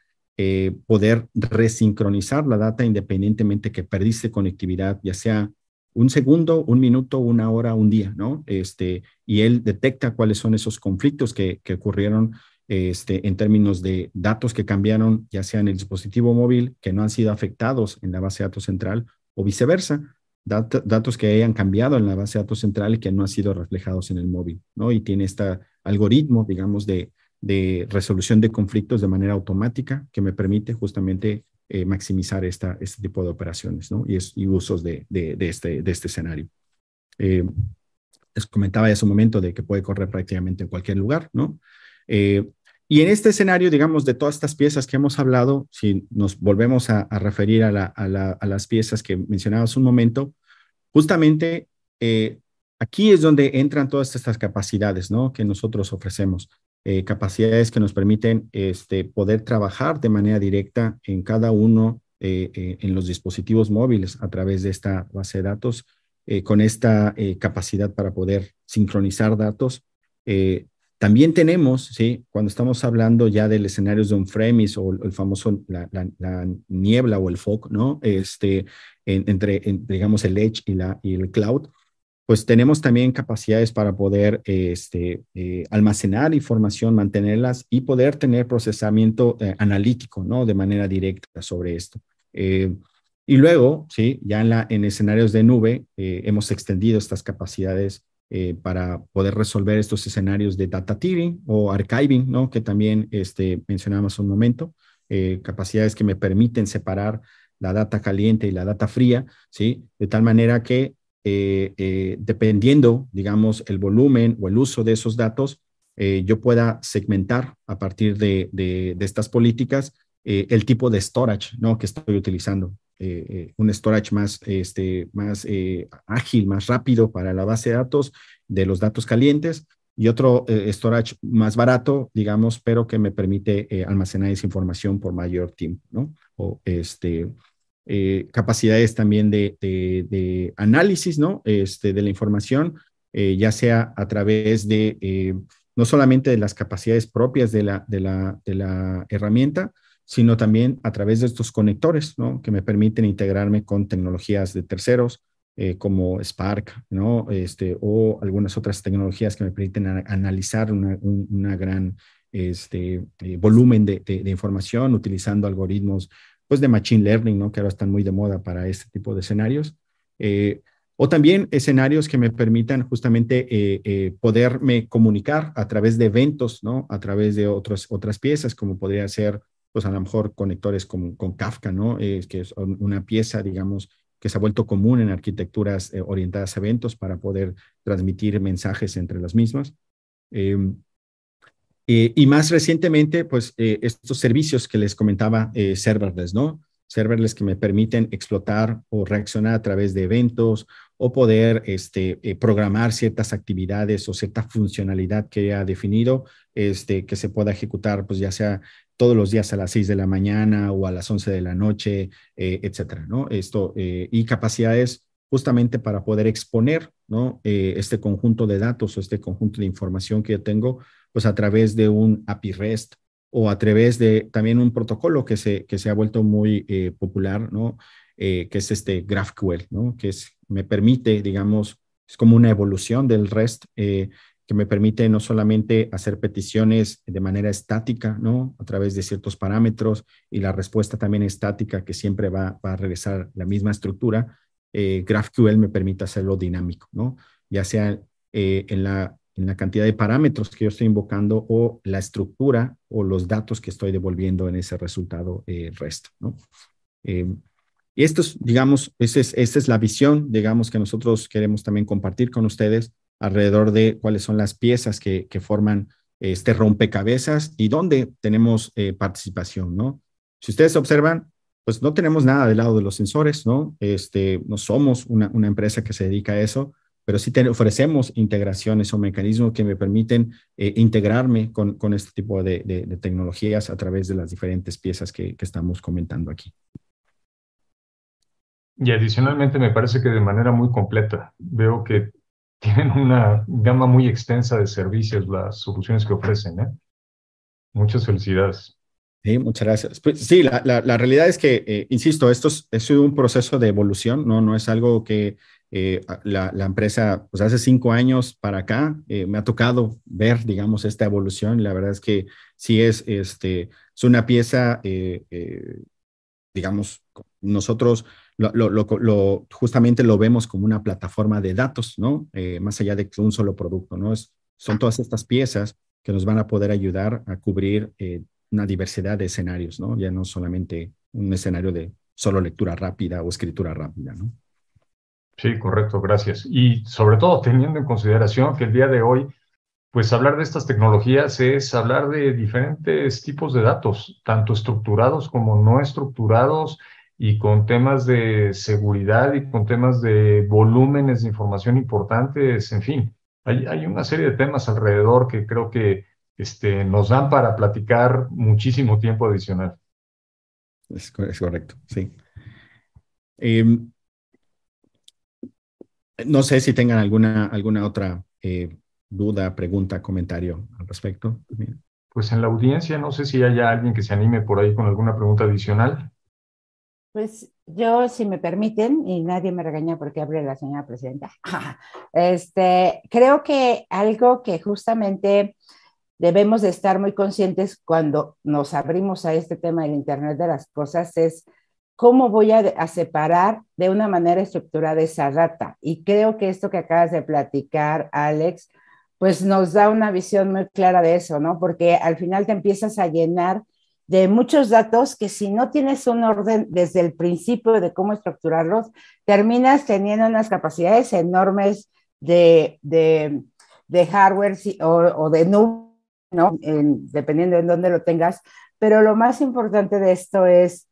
poder resincronizar la data independientemente que perdiste conectividad, ya sea un segundo, un minuto, una hora, un día, ¿no? Este, y él detecta cuáles son esos conflictos que, que ocurrieron este, en términos de datos que cambiaron, ya sea en el dispositivo móvil, que no han sido afectados en la base de datos central, o viceversa, datos que hayan cambiado en la base de datos central y que no han sido reflejados en el móvil, ¿no? Y tiene este algoritmo, digamos, de, de resolución de conflictos de manera automática que me permite justamente eh, maximizar esta, este tipo de operaciones ¿no? y, es, y usos de, de, de, este, de este escenario. Eh, les comentaba hace un momento de que puede correr prácticamente en cualquier lugar, ¿no? Eh, y en este escenario, digamos, de todas estas piezas que hemos hablado, si nos volvemos a, referir a, la, a, la, a, las piezas que mencionaba hace un momento, justamente aquí es donde entran todas estas capacidades, ¿no? Que nosotros ofrecemos. Eh, capacidades que nos permiten este, poder trabajar de manera directa en cada uno eh, eh, en los dispositivos móviles a través de esta base de datos, con esta capacidad para poder sincronizar datos. También tenemos, ¿sí? cuando estamos hablando ya del escenario de un premise o el famoso, la, niebla o el fog, ¿no? Este, entre, digamos, el edge y, la, y el cloud, pues tenemos también capacidades para poder este, eh, almacenar información, mantenerlas y poder tener procesamiento eh, analítico, ¿no? De manera directa sobre esto. Eh, y luego, sí, ya en, la, en escenarios de nube hemos extendido estas capacidades para poder resolver estos escenarios de data tiering o archiving, ¿no? Que también este, mencionamos un momento, capacidades que me permiten separar la data caliente y la data fría, ¿sí? De tal manera que eh, eh, dependiendo, digamos, el volumen o el uso de esos datos, eh, yo pueda segmentar a partir de, de, estas políticas el tipo de storage ¿no? que estoy utilizando. Un storage más, este, más ágil, más rápido para la base de datos de los datos calientes y otro storage más barato, digamos, pero que me permite almacenar esa información por mayor tiempo, ¿no? O este, eh, capacidades también de, de, análisis, ¿no? Este, de la información, eh, ya sea a través de, eh, no solamente de las capacidades propias de la, de la, de la herramienta, sino también a través de estos conectores, ¿no? Que me permiten integrarme con tecnologías de terceros, como Spark, ¿no? Este, o algunas otras tecnologías que me permiten analizar una, una gran este, volumen de, de, información utilizando algoritmos pues de Machine Learning, ¿no? Que ahora están muy de moda para este tipo de escenarios. Eh, o también escenarios que me permitan justamente eh, eh, poderme comunicar a través de eventos, ¿no? A través de otras otras piezas, como podría ser, pues a lo mejor conectores con, con Kafka, ¿no? que es una pieza, digamos, que se ha vuelto común en arquitecturas orientadas a eventos para poder transmitir mensajes entre las mismas. Em, eh, y más recientemente, pues eh, estos servicios que les comentaba, eh, serverless, ¿no? Serverless que me permiten explotar o reaccionar a través de eventos o poder este, programar ciertas actividades o cierta funcionalidad que ha definido, este, que se pueda ejecutar, pues ya sea todos los días a las 6 de la mañana o a las 11 de la noche, etcétera, ¿no? Esto, y capacidades justamente para poder exponer, ¿no? este conjunto de datos o este conjunto de información que yo tengo pues a través de un API REST o a través de también un protocolo que se, que se ha vuelto muy eh, popular, ¿no? Eh, que es este GraphQL, ¿no? Que es, me permite, digamos, es como una evolución del REST eh, que me permite no solamente hacer peticiones de manera estática, ¿no? A través de ciertos parámetros y la respuesta también estática que siempre va, va a regresar la misma estructura. GraphQL me permite hacerlo dinámico, ¿no? Ya sea en la en la cantidad de parámetros que yo estoy invocando o la estructura o los datos que estoy devolviendo en ese resultado eh, REST. ¿no? Eh, y esto es, digamos, esa es, es la visión, digamos, que nosotros queremos también compartir con ustedes alrededor de cuáles son las piezas que, que forman este rompecabezas y dónde tenemos eh, participación, ¿no? Si ustedes observan, pues no tenemos nada del lado de los sensores, ¿no? Este, no somos una, una empresa que se dedica a eso, pero sí te ofrecemos integraciones o mecanismos que me permiten eh, integrarme con, con, este tipo de, de, tecnologías a través de las diferentes piezas que, que, estamos comentando aquí. Y adicionalmente me parece que de manera muy completa, veo que *laughs* tienen una gama muy extensa de servicios las soluciones que ofrecen. ¿eh? Muchas felicidades. Sí, muchas gracias. Pues, sí, la, la, la, realidad es que, eh, insisto, esto es, es, un proceso de evolución, ¿no? No es algo que eh, la, empresa, pues hace cinco años para acá, eh, me ha tocado ver, digamos, esta evolución. La verdad es que sí es, este, es una pieza, digamos, nosotros justamente lo vemos como una plataforma de datos, ¿no? más allá de un solo producto, ¿no? Es, son todas estas piezas que nos van a poder ayudar a cubrir una diversidad de escenarios, ¿no? Ya no solamente un escenario de solo lectura rápida o escritura rápida, ¿no? Sí, correcto, gracias. Y sobre todo teniendo en consideración que el día de hoy, pues hablar de estas tecnologías es hablar de diferentes tipos de datos, tanto estructurados como no estructurados, y con temas de seguridad y con temas de volúmenes de información importantes, en fin, hay, una serie de temas alrededor que creo que este, nos dan para platicar muchísimo tiempo adicional. Es, correcto, sí. Em, no sé si tengan alguna, alguna otra eh, duda, pregunta, comentario al respecto. Pues en la audiencia, no sé si haya alguien que se anime por ahí con alguna pregunta adicional. Pues yo, si me permiten, y nadie me regaña porque hable la señora presidenta, *laughs* este, creo que algo que justamente debemos de estar muy conscientes cuando nos abrimos a este tema del Internet de las Cosas es cómo voy a, separar de una manera estructurada esa data. Y creo que esto que acabas de platicar, Alex, pues nos da una visión muy clara de eso, ¿no? Porque al final te empiezas a llenar de muchos datos que si no tienes un orden desde el principio de cómo estructurarlos, terminas teniendo unas capacidades enormes de, hardware o, o de nube ¿no? dependiendo de dónde lo tengas. Pero lo más importante de esto es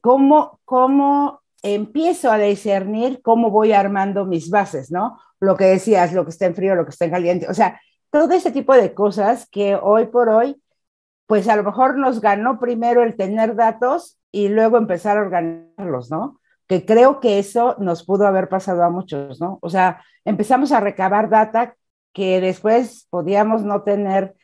cómo, cómo empiezo a discernir cómo voy armando mis bases, ¿no? Lo que decías, lo que está en frío, lo que está en caliente. O sea, todo ese tipo de cosas que hoy por hoy, pues a lo mejor nos ganó primero el tener datos y luego empezar a organizarlos, ¿no? Que creo que eso nos pudo haber pasado a muchos, ¿no? O sea, empezamos a recabar data que después podíamos no tener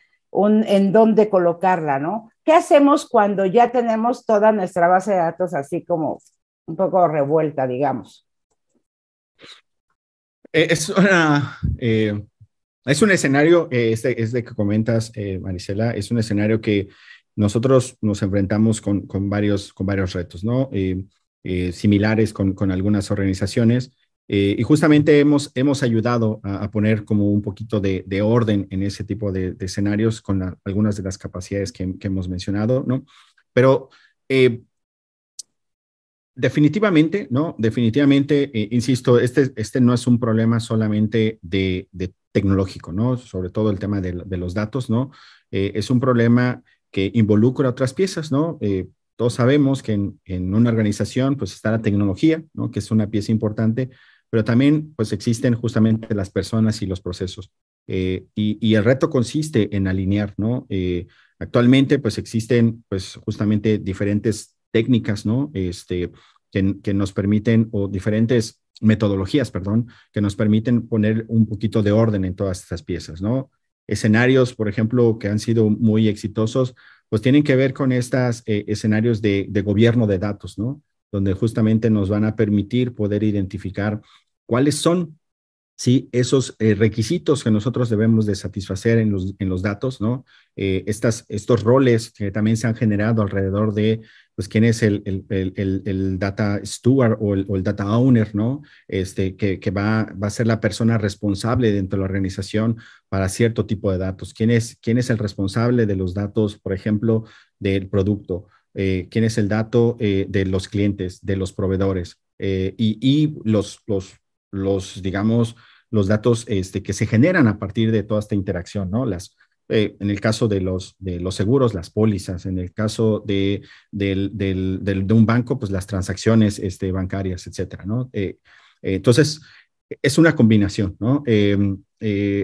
en dónde colocarla, ¿no? ¿Qué hacemos cuando ya tenemos toda nuestra base de datos así como un poco revuelta, digamos? Eh, es, una, eh, es un escenario, eh, este, es de que comentas, Marisela, es un escenario que nosotros nos enfrentamos con, con varios, con varios retos, ¿no? similares con, con algunas organizaciones. Eh, y justamente hemos, hemos ayudado a, poner como un poquito de, orden en ese tipo de, escenarios con algunas de las capacidades que, hemos mencionado, ¿no? Pero eh, definitivamente, ¿no? Definitivamente, eh, insisto, este, este no es un problema solamente de, tecnológico, ¿no? Sobre todo el tema de, los datos, ¿no? es un problema que involucra otras piezas, ¿no? todos sabemos que en, en, una organización pues está la tecnología, ¿no? Que es una pieza importante, pero también pues existen justamente las personas y los procesos. Eh, y, el reto consiste en alinear, ¿no? Eh, actualmente pues existen pues justamente diferentes técnicas, ¿no? Este, que, nos permiten, o diferentes metodologías, perdón, que nos permiten poner un poquito de orden en todas estas piezas, ¿no? Escenarios, por ejemplo, que han sido muy exitosos, pues tienen que ver con estos eh, escenarios de, de gobierno de datos, ¿no? Donde justamente nos van a permitir poder identificar cuáles son sí, esos eh, requisitos que nosotros debemos de satisfacer en los, en los datos, ¿no? Eh, estas, estos roles que también se han generado alrededor de, pues, quién es el, el, el, data steward o, el, data owner, ¿no? Este, que, que va, va, a ser la persona responsable dentro de la organización para cierto tipo de datos. ¿Quién es, quién es el responsable de los datos, por ejemplo, del producto? Eh, quién es el dato eh, de los clientes, de los proveedores eh, y, los, los, los, digamos, los datos este, que se generan a partir de toda esta interacción, ¿no? Las, eh, en el caso de los, de los seguros, las pólizas, en el caso de, de un banco, pues las transacciones este, bancarias, etcétera, ¿no? Eh, entonces, es una combinación, ¿no? Em,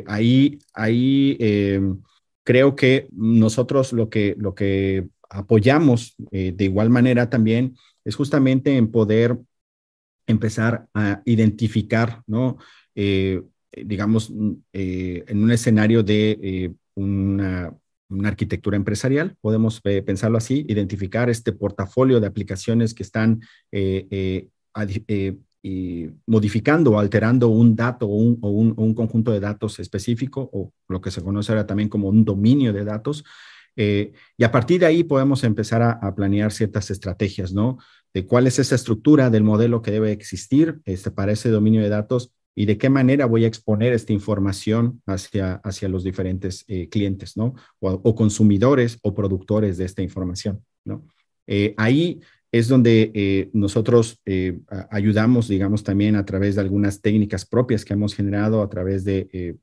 ahí, ahí creo que nosotros lo que, lo que apoyamos de igual manera también es justamente en poder empezar a identificar, ¿no? digamos, en un escenario de una, arquitectura empresarial, podemos eh, pensarlo así, identificar este portafolio de aplicaciones que están eh, eh, modificando o alterando un dato o un, conjunto de datos específico, o lo que se conoce ahora también como un dominio de datos. Y a partir de ahí podemos empezar a, planear ciertas estrategias, ¿no? De cuál es esa estructura del modelo que debe existir este, para ese dominio de datos y de qué manera voy a exponer esta información hacia, hacia los diferentes eh, clientes, ¿no? O, consumidores o productores de esta información, ¿no? Eh, ahí es donde eh, nosotros ayudamos, digamos, también a través de algunas técnicas propias que hemos generado a través de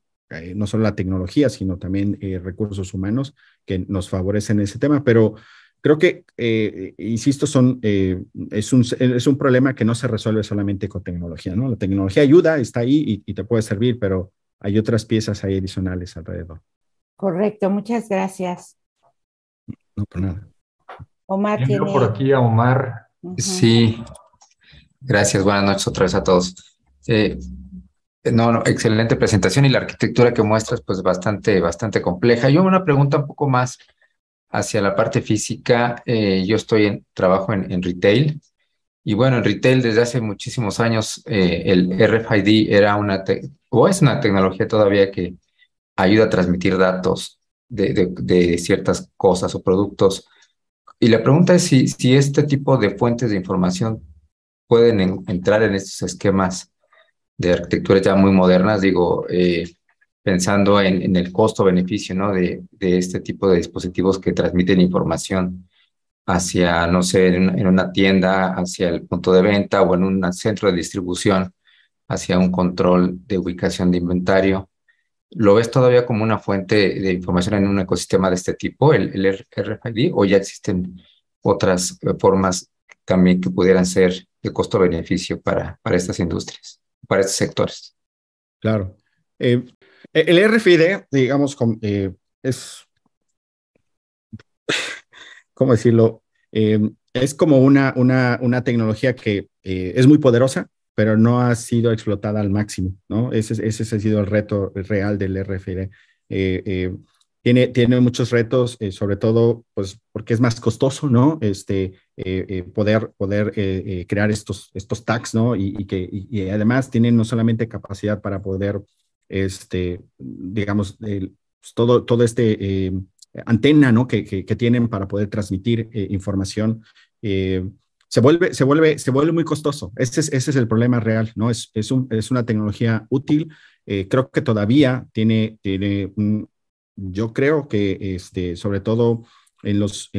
no solo la tecnología, sino también recursos humanos que nos favorecen ese tema, pero creo que, eh, insisto, son, eh, es, un, es un problema que no se resuelve solamente con tecnología, ¿no? La tecnología ayuda, está ahí y, te puede servir, pero hay otras piezas ahí adicionales alrededor. Correcto, muchas gracias. No, por nada. Omar tiene... por aquí a Omar. Sí, gracias, buenas noches otra vez a todos. Eh, no, no, excelente presentación y la arquitectura que muestras, pues bastante, bastante compleja. Yo una pregunta un poco más hacia la parte física, eh, yo estoy en trabajo en, retail. Y bueno, en retail desde hace muchísimos años eh, el RFID era una, o es una tecnología todavía que ayuda a transmitir datos de, ciertas cosas o productos. Y la pregunta es si, si este tipo de fuentes de información pueden entrar en estos esquemas de arquitectura ya muy modernas. Digo, eh, pensando en, el costo-beneficio ¿no? de, de, este tipo de dispositivos que transmiten información hacia, no sé, en, una tienda, hacia el punto de venta o en un centro de distribución, hacia un control de ubicación de inventario. ¿Lo ves todavía como una fuente de información en un ecosistema de este tipo, el, el RFID, o ya existen otras eh, formas también que pudieran ser de costo-beneficio para, para estas industrias, para estos sectores? Claro. Eh, eh, el RFID, digamos, eh, es, *sighs* ¿cómo decirlo? Em, es como una, una, una tecnología que eh, es muy poderosa, pero no ha sido explotada al máximo, ¿no? Ese, ese ha sido el reto real del RFID. tiene, tiene muchos retos, sobre todo, pues, porque es más costoso, ¿no? Este, poder, poder crear estos, estos tags, ¿no? Y, que, y además tienen no solamente capacidad para poder este, digamos, pues, todo, todo este eh, antena ¿no? que, que, tienen para poder transmitir eh, información, eh, se, vuelve, se, vuelve, se vuelve muy costoso. Ese es, ese es el problema real, ¿no? Es, es, un, es una tecnología útil. creo que todavía tiene, tiene yo creo que este, sobre todo en los,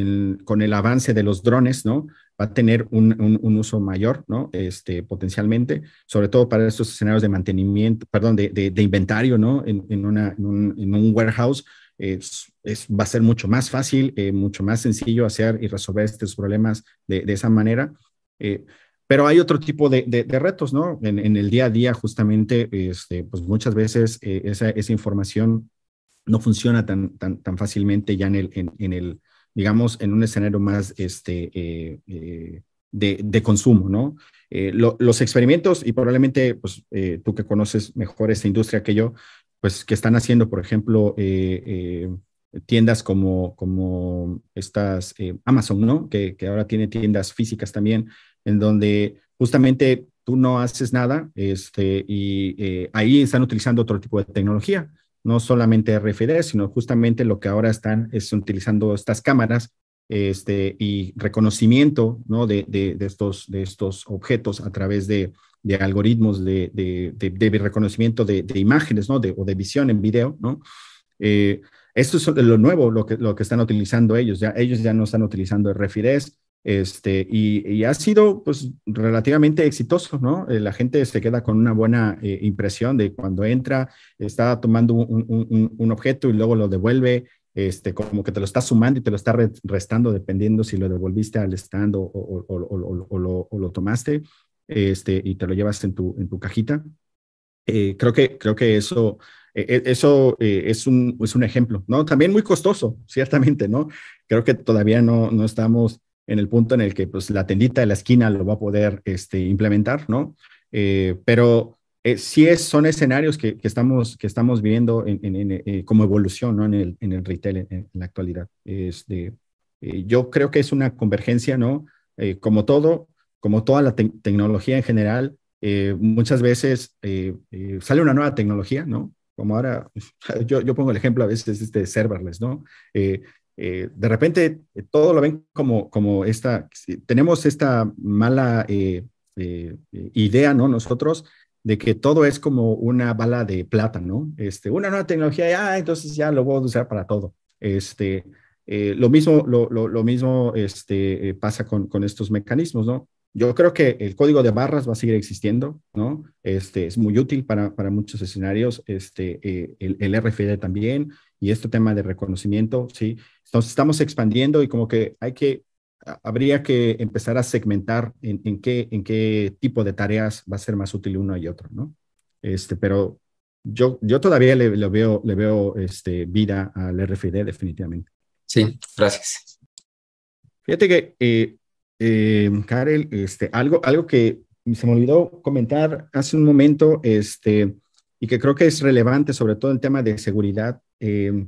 con el avance de los drones, ¿no? va a tener un, un, uso mayor, ¿no? Este, potencialmente, sobre todo para estos escenarios de mantenimiento, perdón, de, de, inventario, ¿no? En, en, una, en, un, warehouse, es, es, va a ser mucho más fácil, eh, mucho más sencillo hacer y resolver estos problemas de, de esa manera. Eh, pero hay otro tipo de, de retos, ¿no? En, en, el día a día, justamente, este, pues muchas veces eh, esa, esa, información no funciona tan, tan, tan fácilmente ya en el, en, el, digamos, en un escenario más este, eh, eh, de, de, consumo, ¿no? Eh, los experimentos, y probablemente pues, tú que conoces mejor esta industria que yo, pues que están haciendo, por ejemplo, tiendas como, como estas Amazon, ¿no? Que, que, ahora tiene tiendas físicas también, en donde justamente tú no haces nada este, y ahí están utilizando otro tipo de tecnología no solamente RFID, sino justamente lo que ahora están es utilizando estas cámaras este, y reconocimiento ¿no? de, de, estos, de estos objetos a través de, de algoritmos de, de, reconocimiento de, imágenes ¿no? o de visión en video. ¿no? Eh, esto es lo nuevo, lo que, lo que están utilizando ellos. Ya, ellos ya no están utilizando RFIDs, Este, y, ha sido pues relativamente exitoso, ¿no? Eh, la gente se queda con una buena eh, impresión de cuando entra, está tomando un, objeto y luego lo devuelve, este, como que te lo está sumando y te lo está restando dependiendo si lo devolviste al stand o, o, lo, lo, tomaste este, y te lo llevas en tu, en tu cajita. Eh, creo, que, creo que eso, eso es, un, es un ejemplo, ¿no? También muy costoso, ciertamente, ¿no? Creo que todavía no, no estamos en el punto en el que pues, la tendita de la esquina lo va a poder este, implementar, ¿no? Eh, pero eh, sí es, son escenarios que, que, estamos, que estamos viendo en, en, eh, como evolución ¿no? en, el, en el retail en, la actualidad. Este, yo creo que es una convergencia, ¿no? como todo, como toda la tecnología en general, muchas veces sale una nueva tecnología, ¿no? Como ahora, *laughs* yo, yo pongo el ejemplo a veces este serverless, ¿no? Eh, de repente eh, todo lo ven como, como esta, tenemos esta mala eh, idea, ¿no? Nosotros, de que todo es como una bala de plata, ¿no? Este, una nueva tecnología, ya, entonces ya lo voy a usar para todo. Este, lo mismo, lo, lo, mismo este, pasa con, con estos mecanismos, ¿no? Yo creo que el código de barras va a seguir existiendo, ¿no? Este, es muy útil para, para muchos escenarios, este, el, el, RFID también, y este tema de reconocimiento, ¿sí? Entonces estamos expandiendo y como que hay que, habría que empezar a segmentar en, en, qué, en qué tipo de tareas va a ser más útil uno y otro, ¿no? Este, pero yo, yo todavía le, veo, le veo este, vida al RFID definitivamente. Sí, gracias. Fíjate que, eh, eh, Karel, este, algo, algo que se me olvidó comentar hace un momento, este, y que creo que es relevante, sobre todo el tema de seguridad. Eh,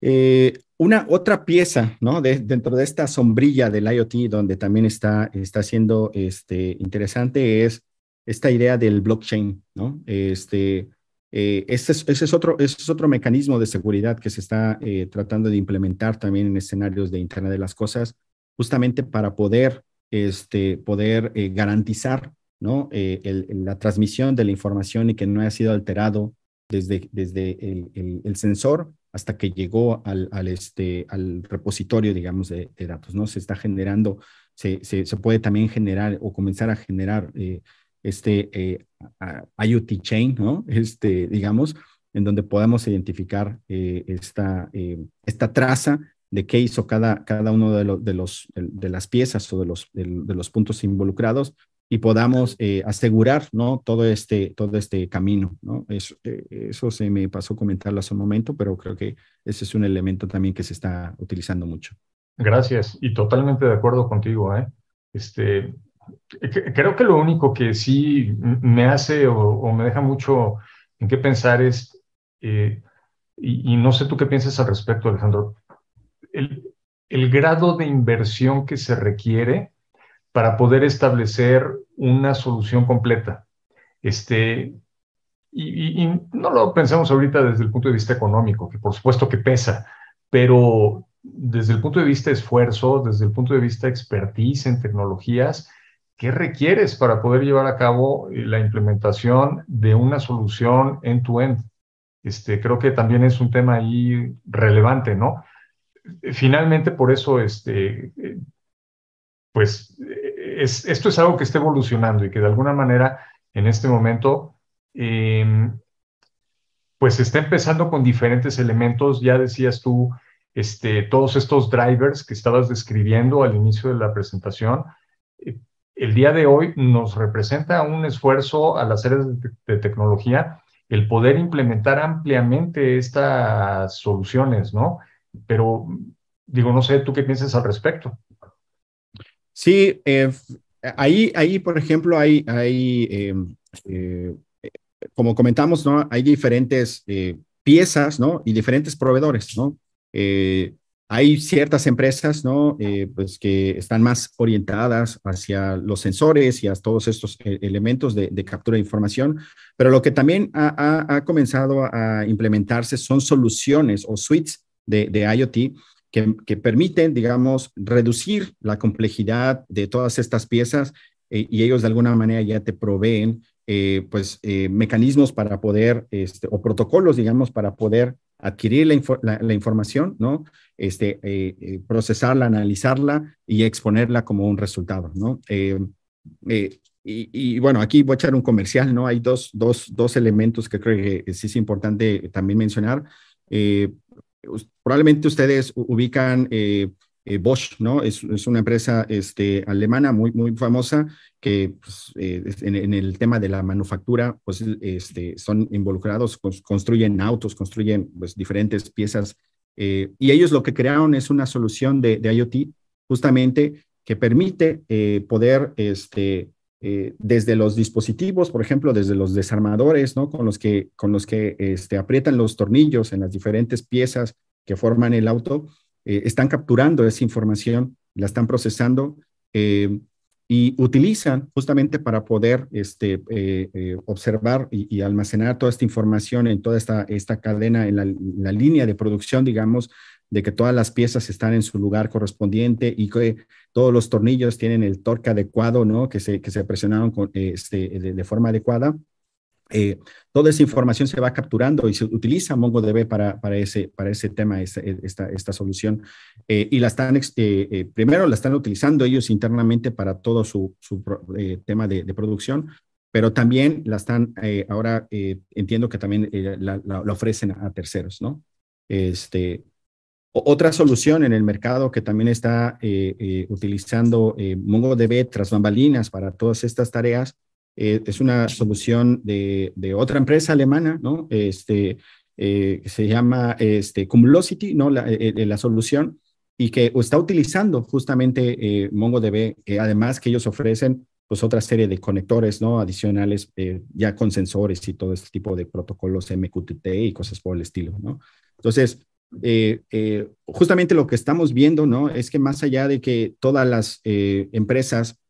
eh, una otra pieza, ¿no? dentro de esta sombrilla del IoT, donde también está, está siendo este, interesante, es esta idea del blockchain, ¿no? Este, eh, ese, es, ese, es, otro, ese es otro mecanismo de seguridad que se está tratando de implementar también en escenarios de Internet de las Cosas, justamente para poder, este, poder garantizar ¿no? Eh, la transmisión de la información y que no haya sido alterado desde, desde el, sensor hasta que llegó al, al, este, al repositorio, digamos, de, datos, ¿no? Se está generando, se, se, puede también generar o comenzar a generar eh, este eh, IoT chain, ¿no? Este, digamos, en donde podamos identificar esta, esta traza de qué hizo cada, cada uno de, los, de, las piezas o de los, de los puntos involucrados y podamos eh, asegurar ¿no? todo, este, todo este camino. ¿no? Eso, eh, eso se me pasó comentarlo hace un momento, pero creo que ese es un elemento también que se está utilizando mucho. Gracias, y totalmente de acuerdo contigo. ¿eh? Este, creo que lo único que sí me hace o, me deja mucho en qué pensar es, y, y, no sé tú qué piensas al respecto, Alejandro, el, grado de inversión que se requiere para poder establecer una solución completa. Este, y, no lo pensamos ahorita desde el punto de vista económico, que por supuesto que pesa, pero desde el punto de vista esfuerzo, desde el punto de vista expertise en tecnologías, ¿qué requieres para poder llevar a cabo la implementación de una solución end-to-end? Este, creo que también es un tema ahí relevante, ¿no? Finalmente, por eso, este, pues esto es algo que está evolucionando y que de alguna manera en este momento, em, pues está empezando con diferentes elementos. Ya decías tú, este, todos estos drivers que estabas describiendo al inicio de la presentación. Eh, el día de hoy nos representa un esfuerzo a las áreas de, tecnología el poder implementar ampliamente estas soluciones, ¿no? Pero digo, no sé, ¿tú qué piensas al respecto? Sí, eh, ahí, ahí, por ejemplo, hay, hay em, eh, como comentamos, ¿no? Hay diferentes eh, piezas, ¿no? Y diferentes proveedores, ¿no? hay ciertas empresas, ¿no? pues que están más orientadas hacia los sensores y a todos estos elementos de, captura de información, pero lo que también ha, comenzado a implementarse son soluciones o suites de, IoT que, permiten, digamos, reducir la complejidad de todas estas piezas eh, y ellos de alguna manera ya te proveen, eh, pues, eh, mecanismos para poder, este, o protocolos, digamos, para poder adquirir la, información, ¿no? Este, procesarla, analizarla y exponerla como un resultado, ¿no? Y, bueno, aquí voy a echar un comercial, ¿no? Hay dos, dos, dos elementos que creo que sí es importante también mencionar. Probablemente ustedes ubican eh, Bosch, ¿no? Es, una empresa este, alemana muy, muy famosa que pues, eh, en, el tema de la manufactura, pues este, son involucrados, construyen autos, construyen pues, diferentes piezas. Eh, y ellos lo que crearon es una solución de, IoT justamente que permite poder, este, desde los dispositivos, por ejemplo, desde los desarmadores, ¿no? Con los que, con los que este, aprietan los tornillos en las diferentes piezas que forman el auto, eh, están capturando esa información, la están procesando eh, y utilizan justamente para poder este, eh, observar y, almacenar toda esta información en toda esta, esta cadena, en la, línea de producción, digamos, de que todas las piezas están en su lugar correspondiente y que todos los tornillos tienen el torque adecuado, ¿no? Que se, que se presionaron con, este, de, forma adecuada eh, toda esa información se va capturando y se utiliza MongoDB para, para, ese, para ese tema, esta, esta solución. Eh, y la están, eh, primero la están utilizando ellos internamente para todo su, su tema de, de, producción, pero también la están, ahora entiendo que también la, la, ofrecen a terceros, ¿no? Este, otra solución en el mercado que también está utilizando MongoDB tras bambalinas para todas estas tareas eh, es una solución de, otra empresa alemana, ¿no? Este, eh, se llama este, Cumulosity, ¿no? La, eh, la, solución, y que está utilizando justamente MongoDB, además que ellos ofrecen pues otra serie de conectores, ¿no? Adicionales, ya con sensores y todo este tipo de protocolos MQTT y cosas por el estilo, ¿no? Entonces, justamente lo que estamos viendo, ¿no? Es que más allá de que todas las empresas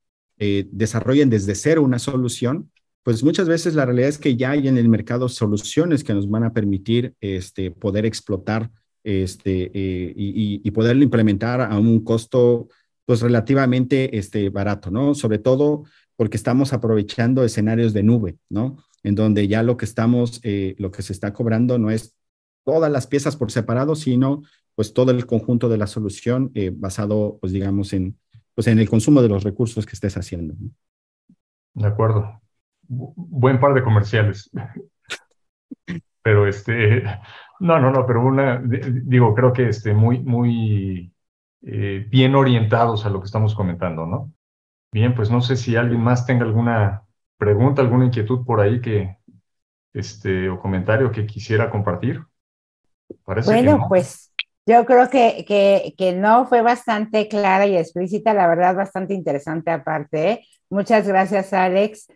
eh, desarrollen desde cero una solución, pues muchas veces la realidad es que ya hay en el mercado soluciones que nos van a permitir este, poder explotar este, eh, y, y, poderlo implementar a un costo pues relativamente este, barato, ¿no? Sobre todo porque estamos aprovechando escenarios de nube, ¿no? En donde ya lo que estamos, eh, lo que se está cobrando no es todas las piezas por separado, sino pues todo el conjunto de la solución basado, pues digamos, en, pues, en el consumo de los recursos que estés haciendo. De acuerdo. buen par de comerciales. *laughs* pero este, no, no, no, pero una, digo, creo que este, muy, muy eh, bien orientados a lo que estamos comentando, ¿no? Bien, pues no sé si alguien más tenga alguna pregunta, alguna inquietud por ahí que, este, o comentario que quisiera compartir. Parece bueno, pues yo creo que, que, que, no fue bastante clara y explícita, la verdad, bastante interesante aparte. Muchas gracias, Alex.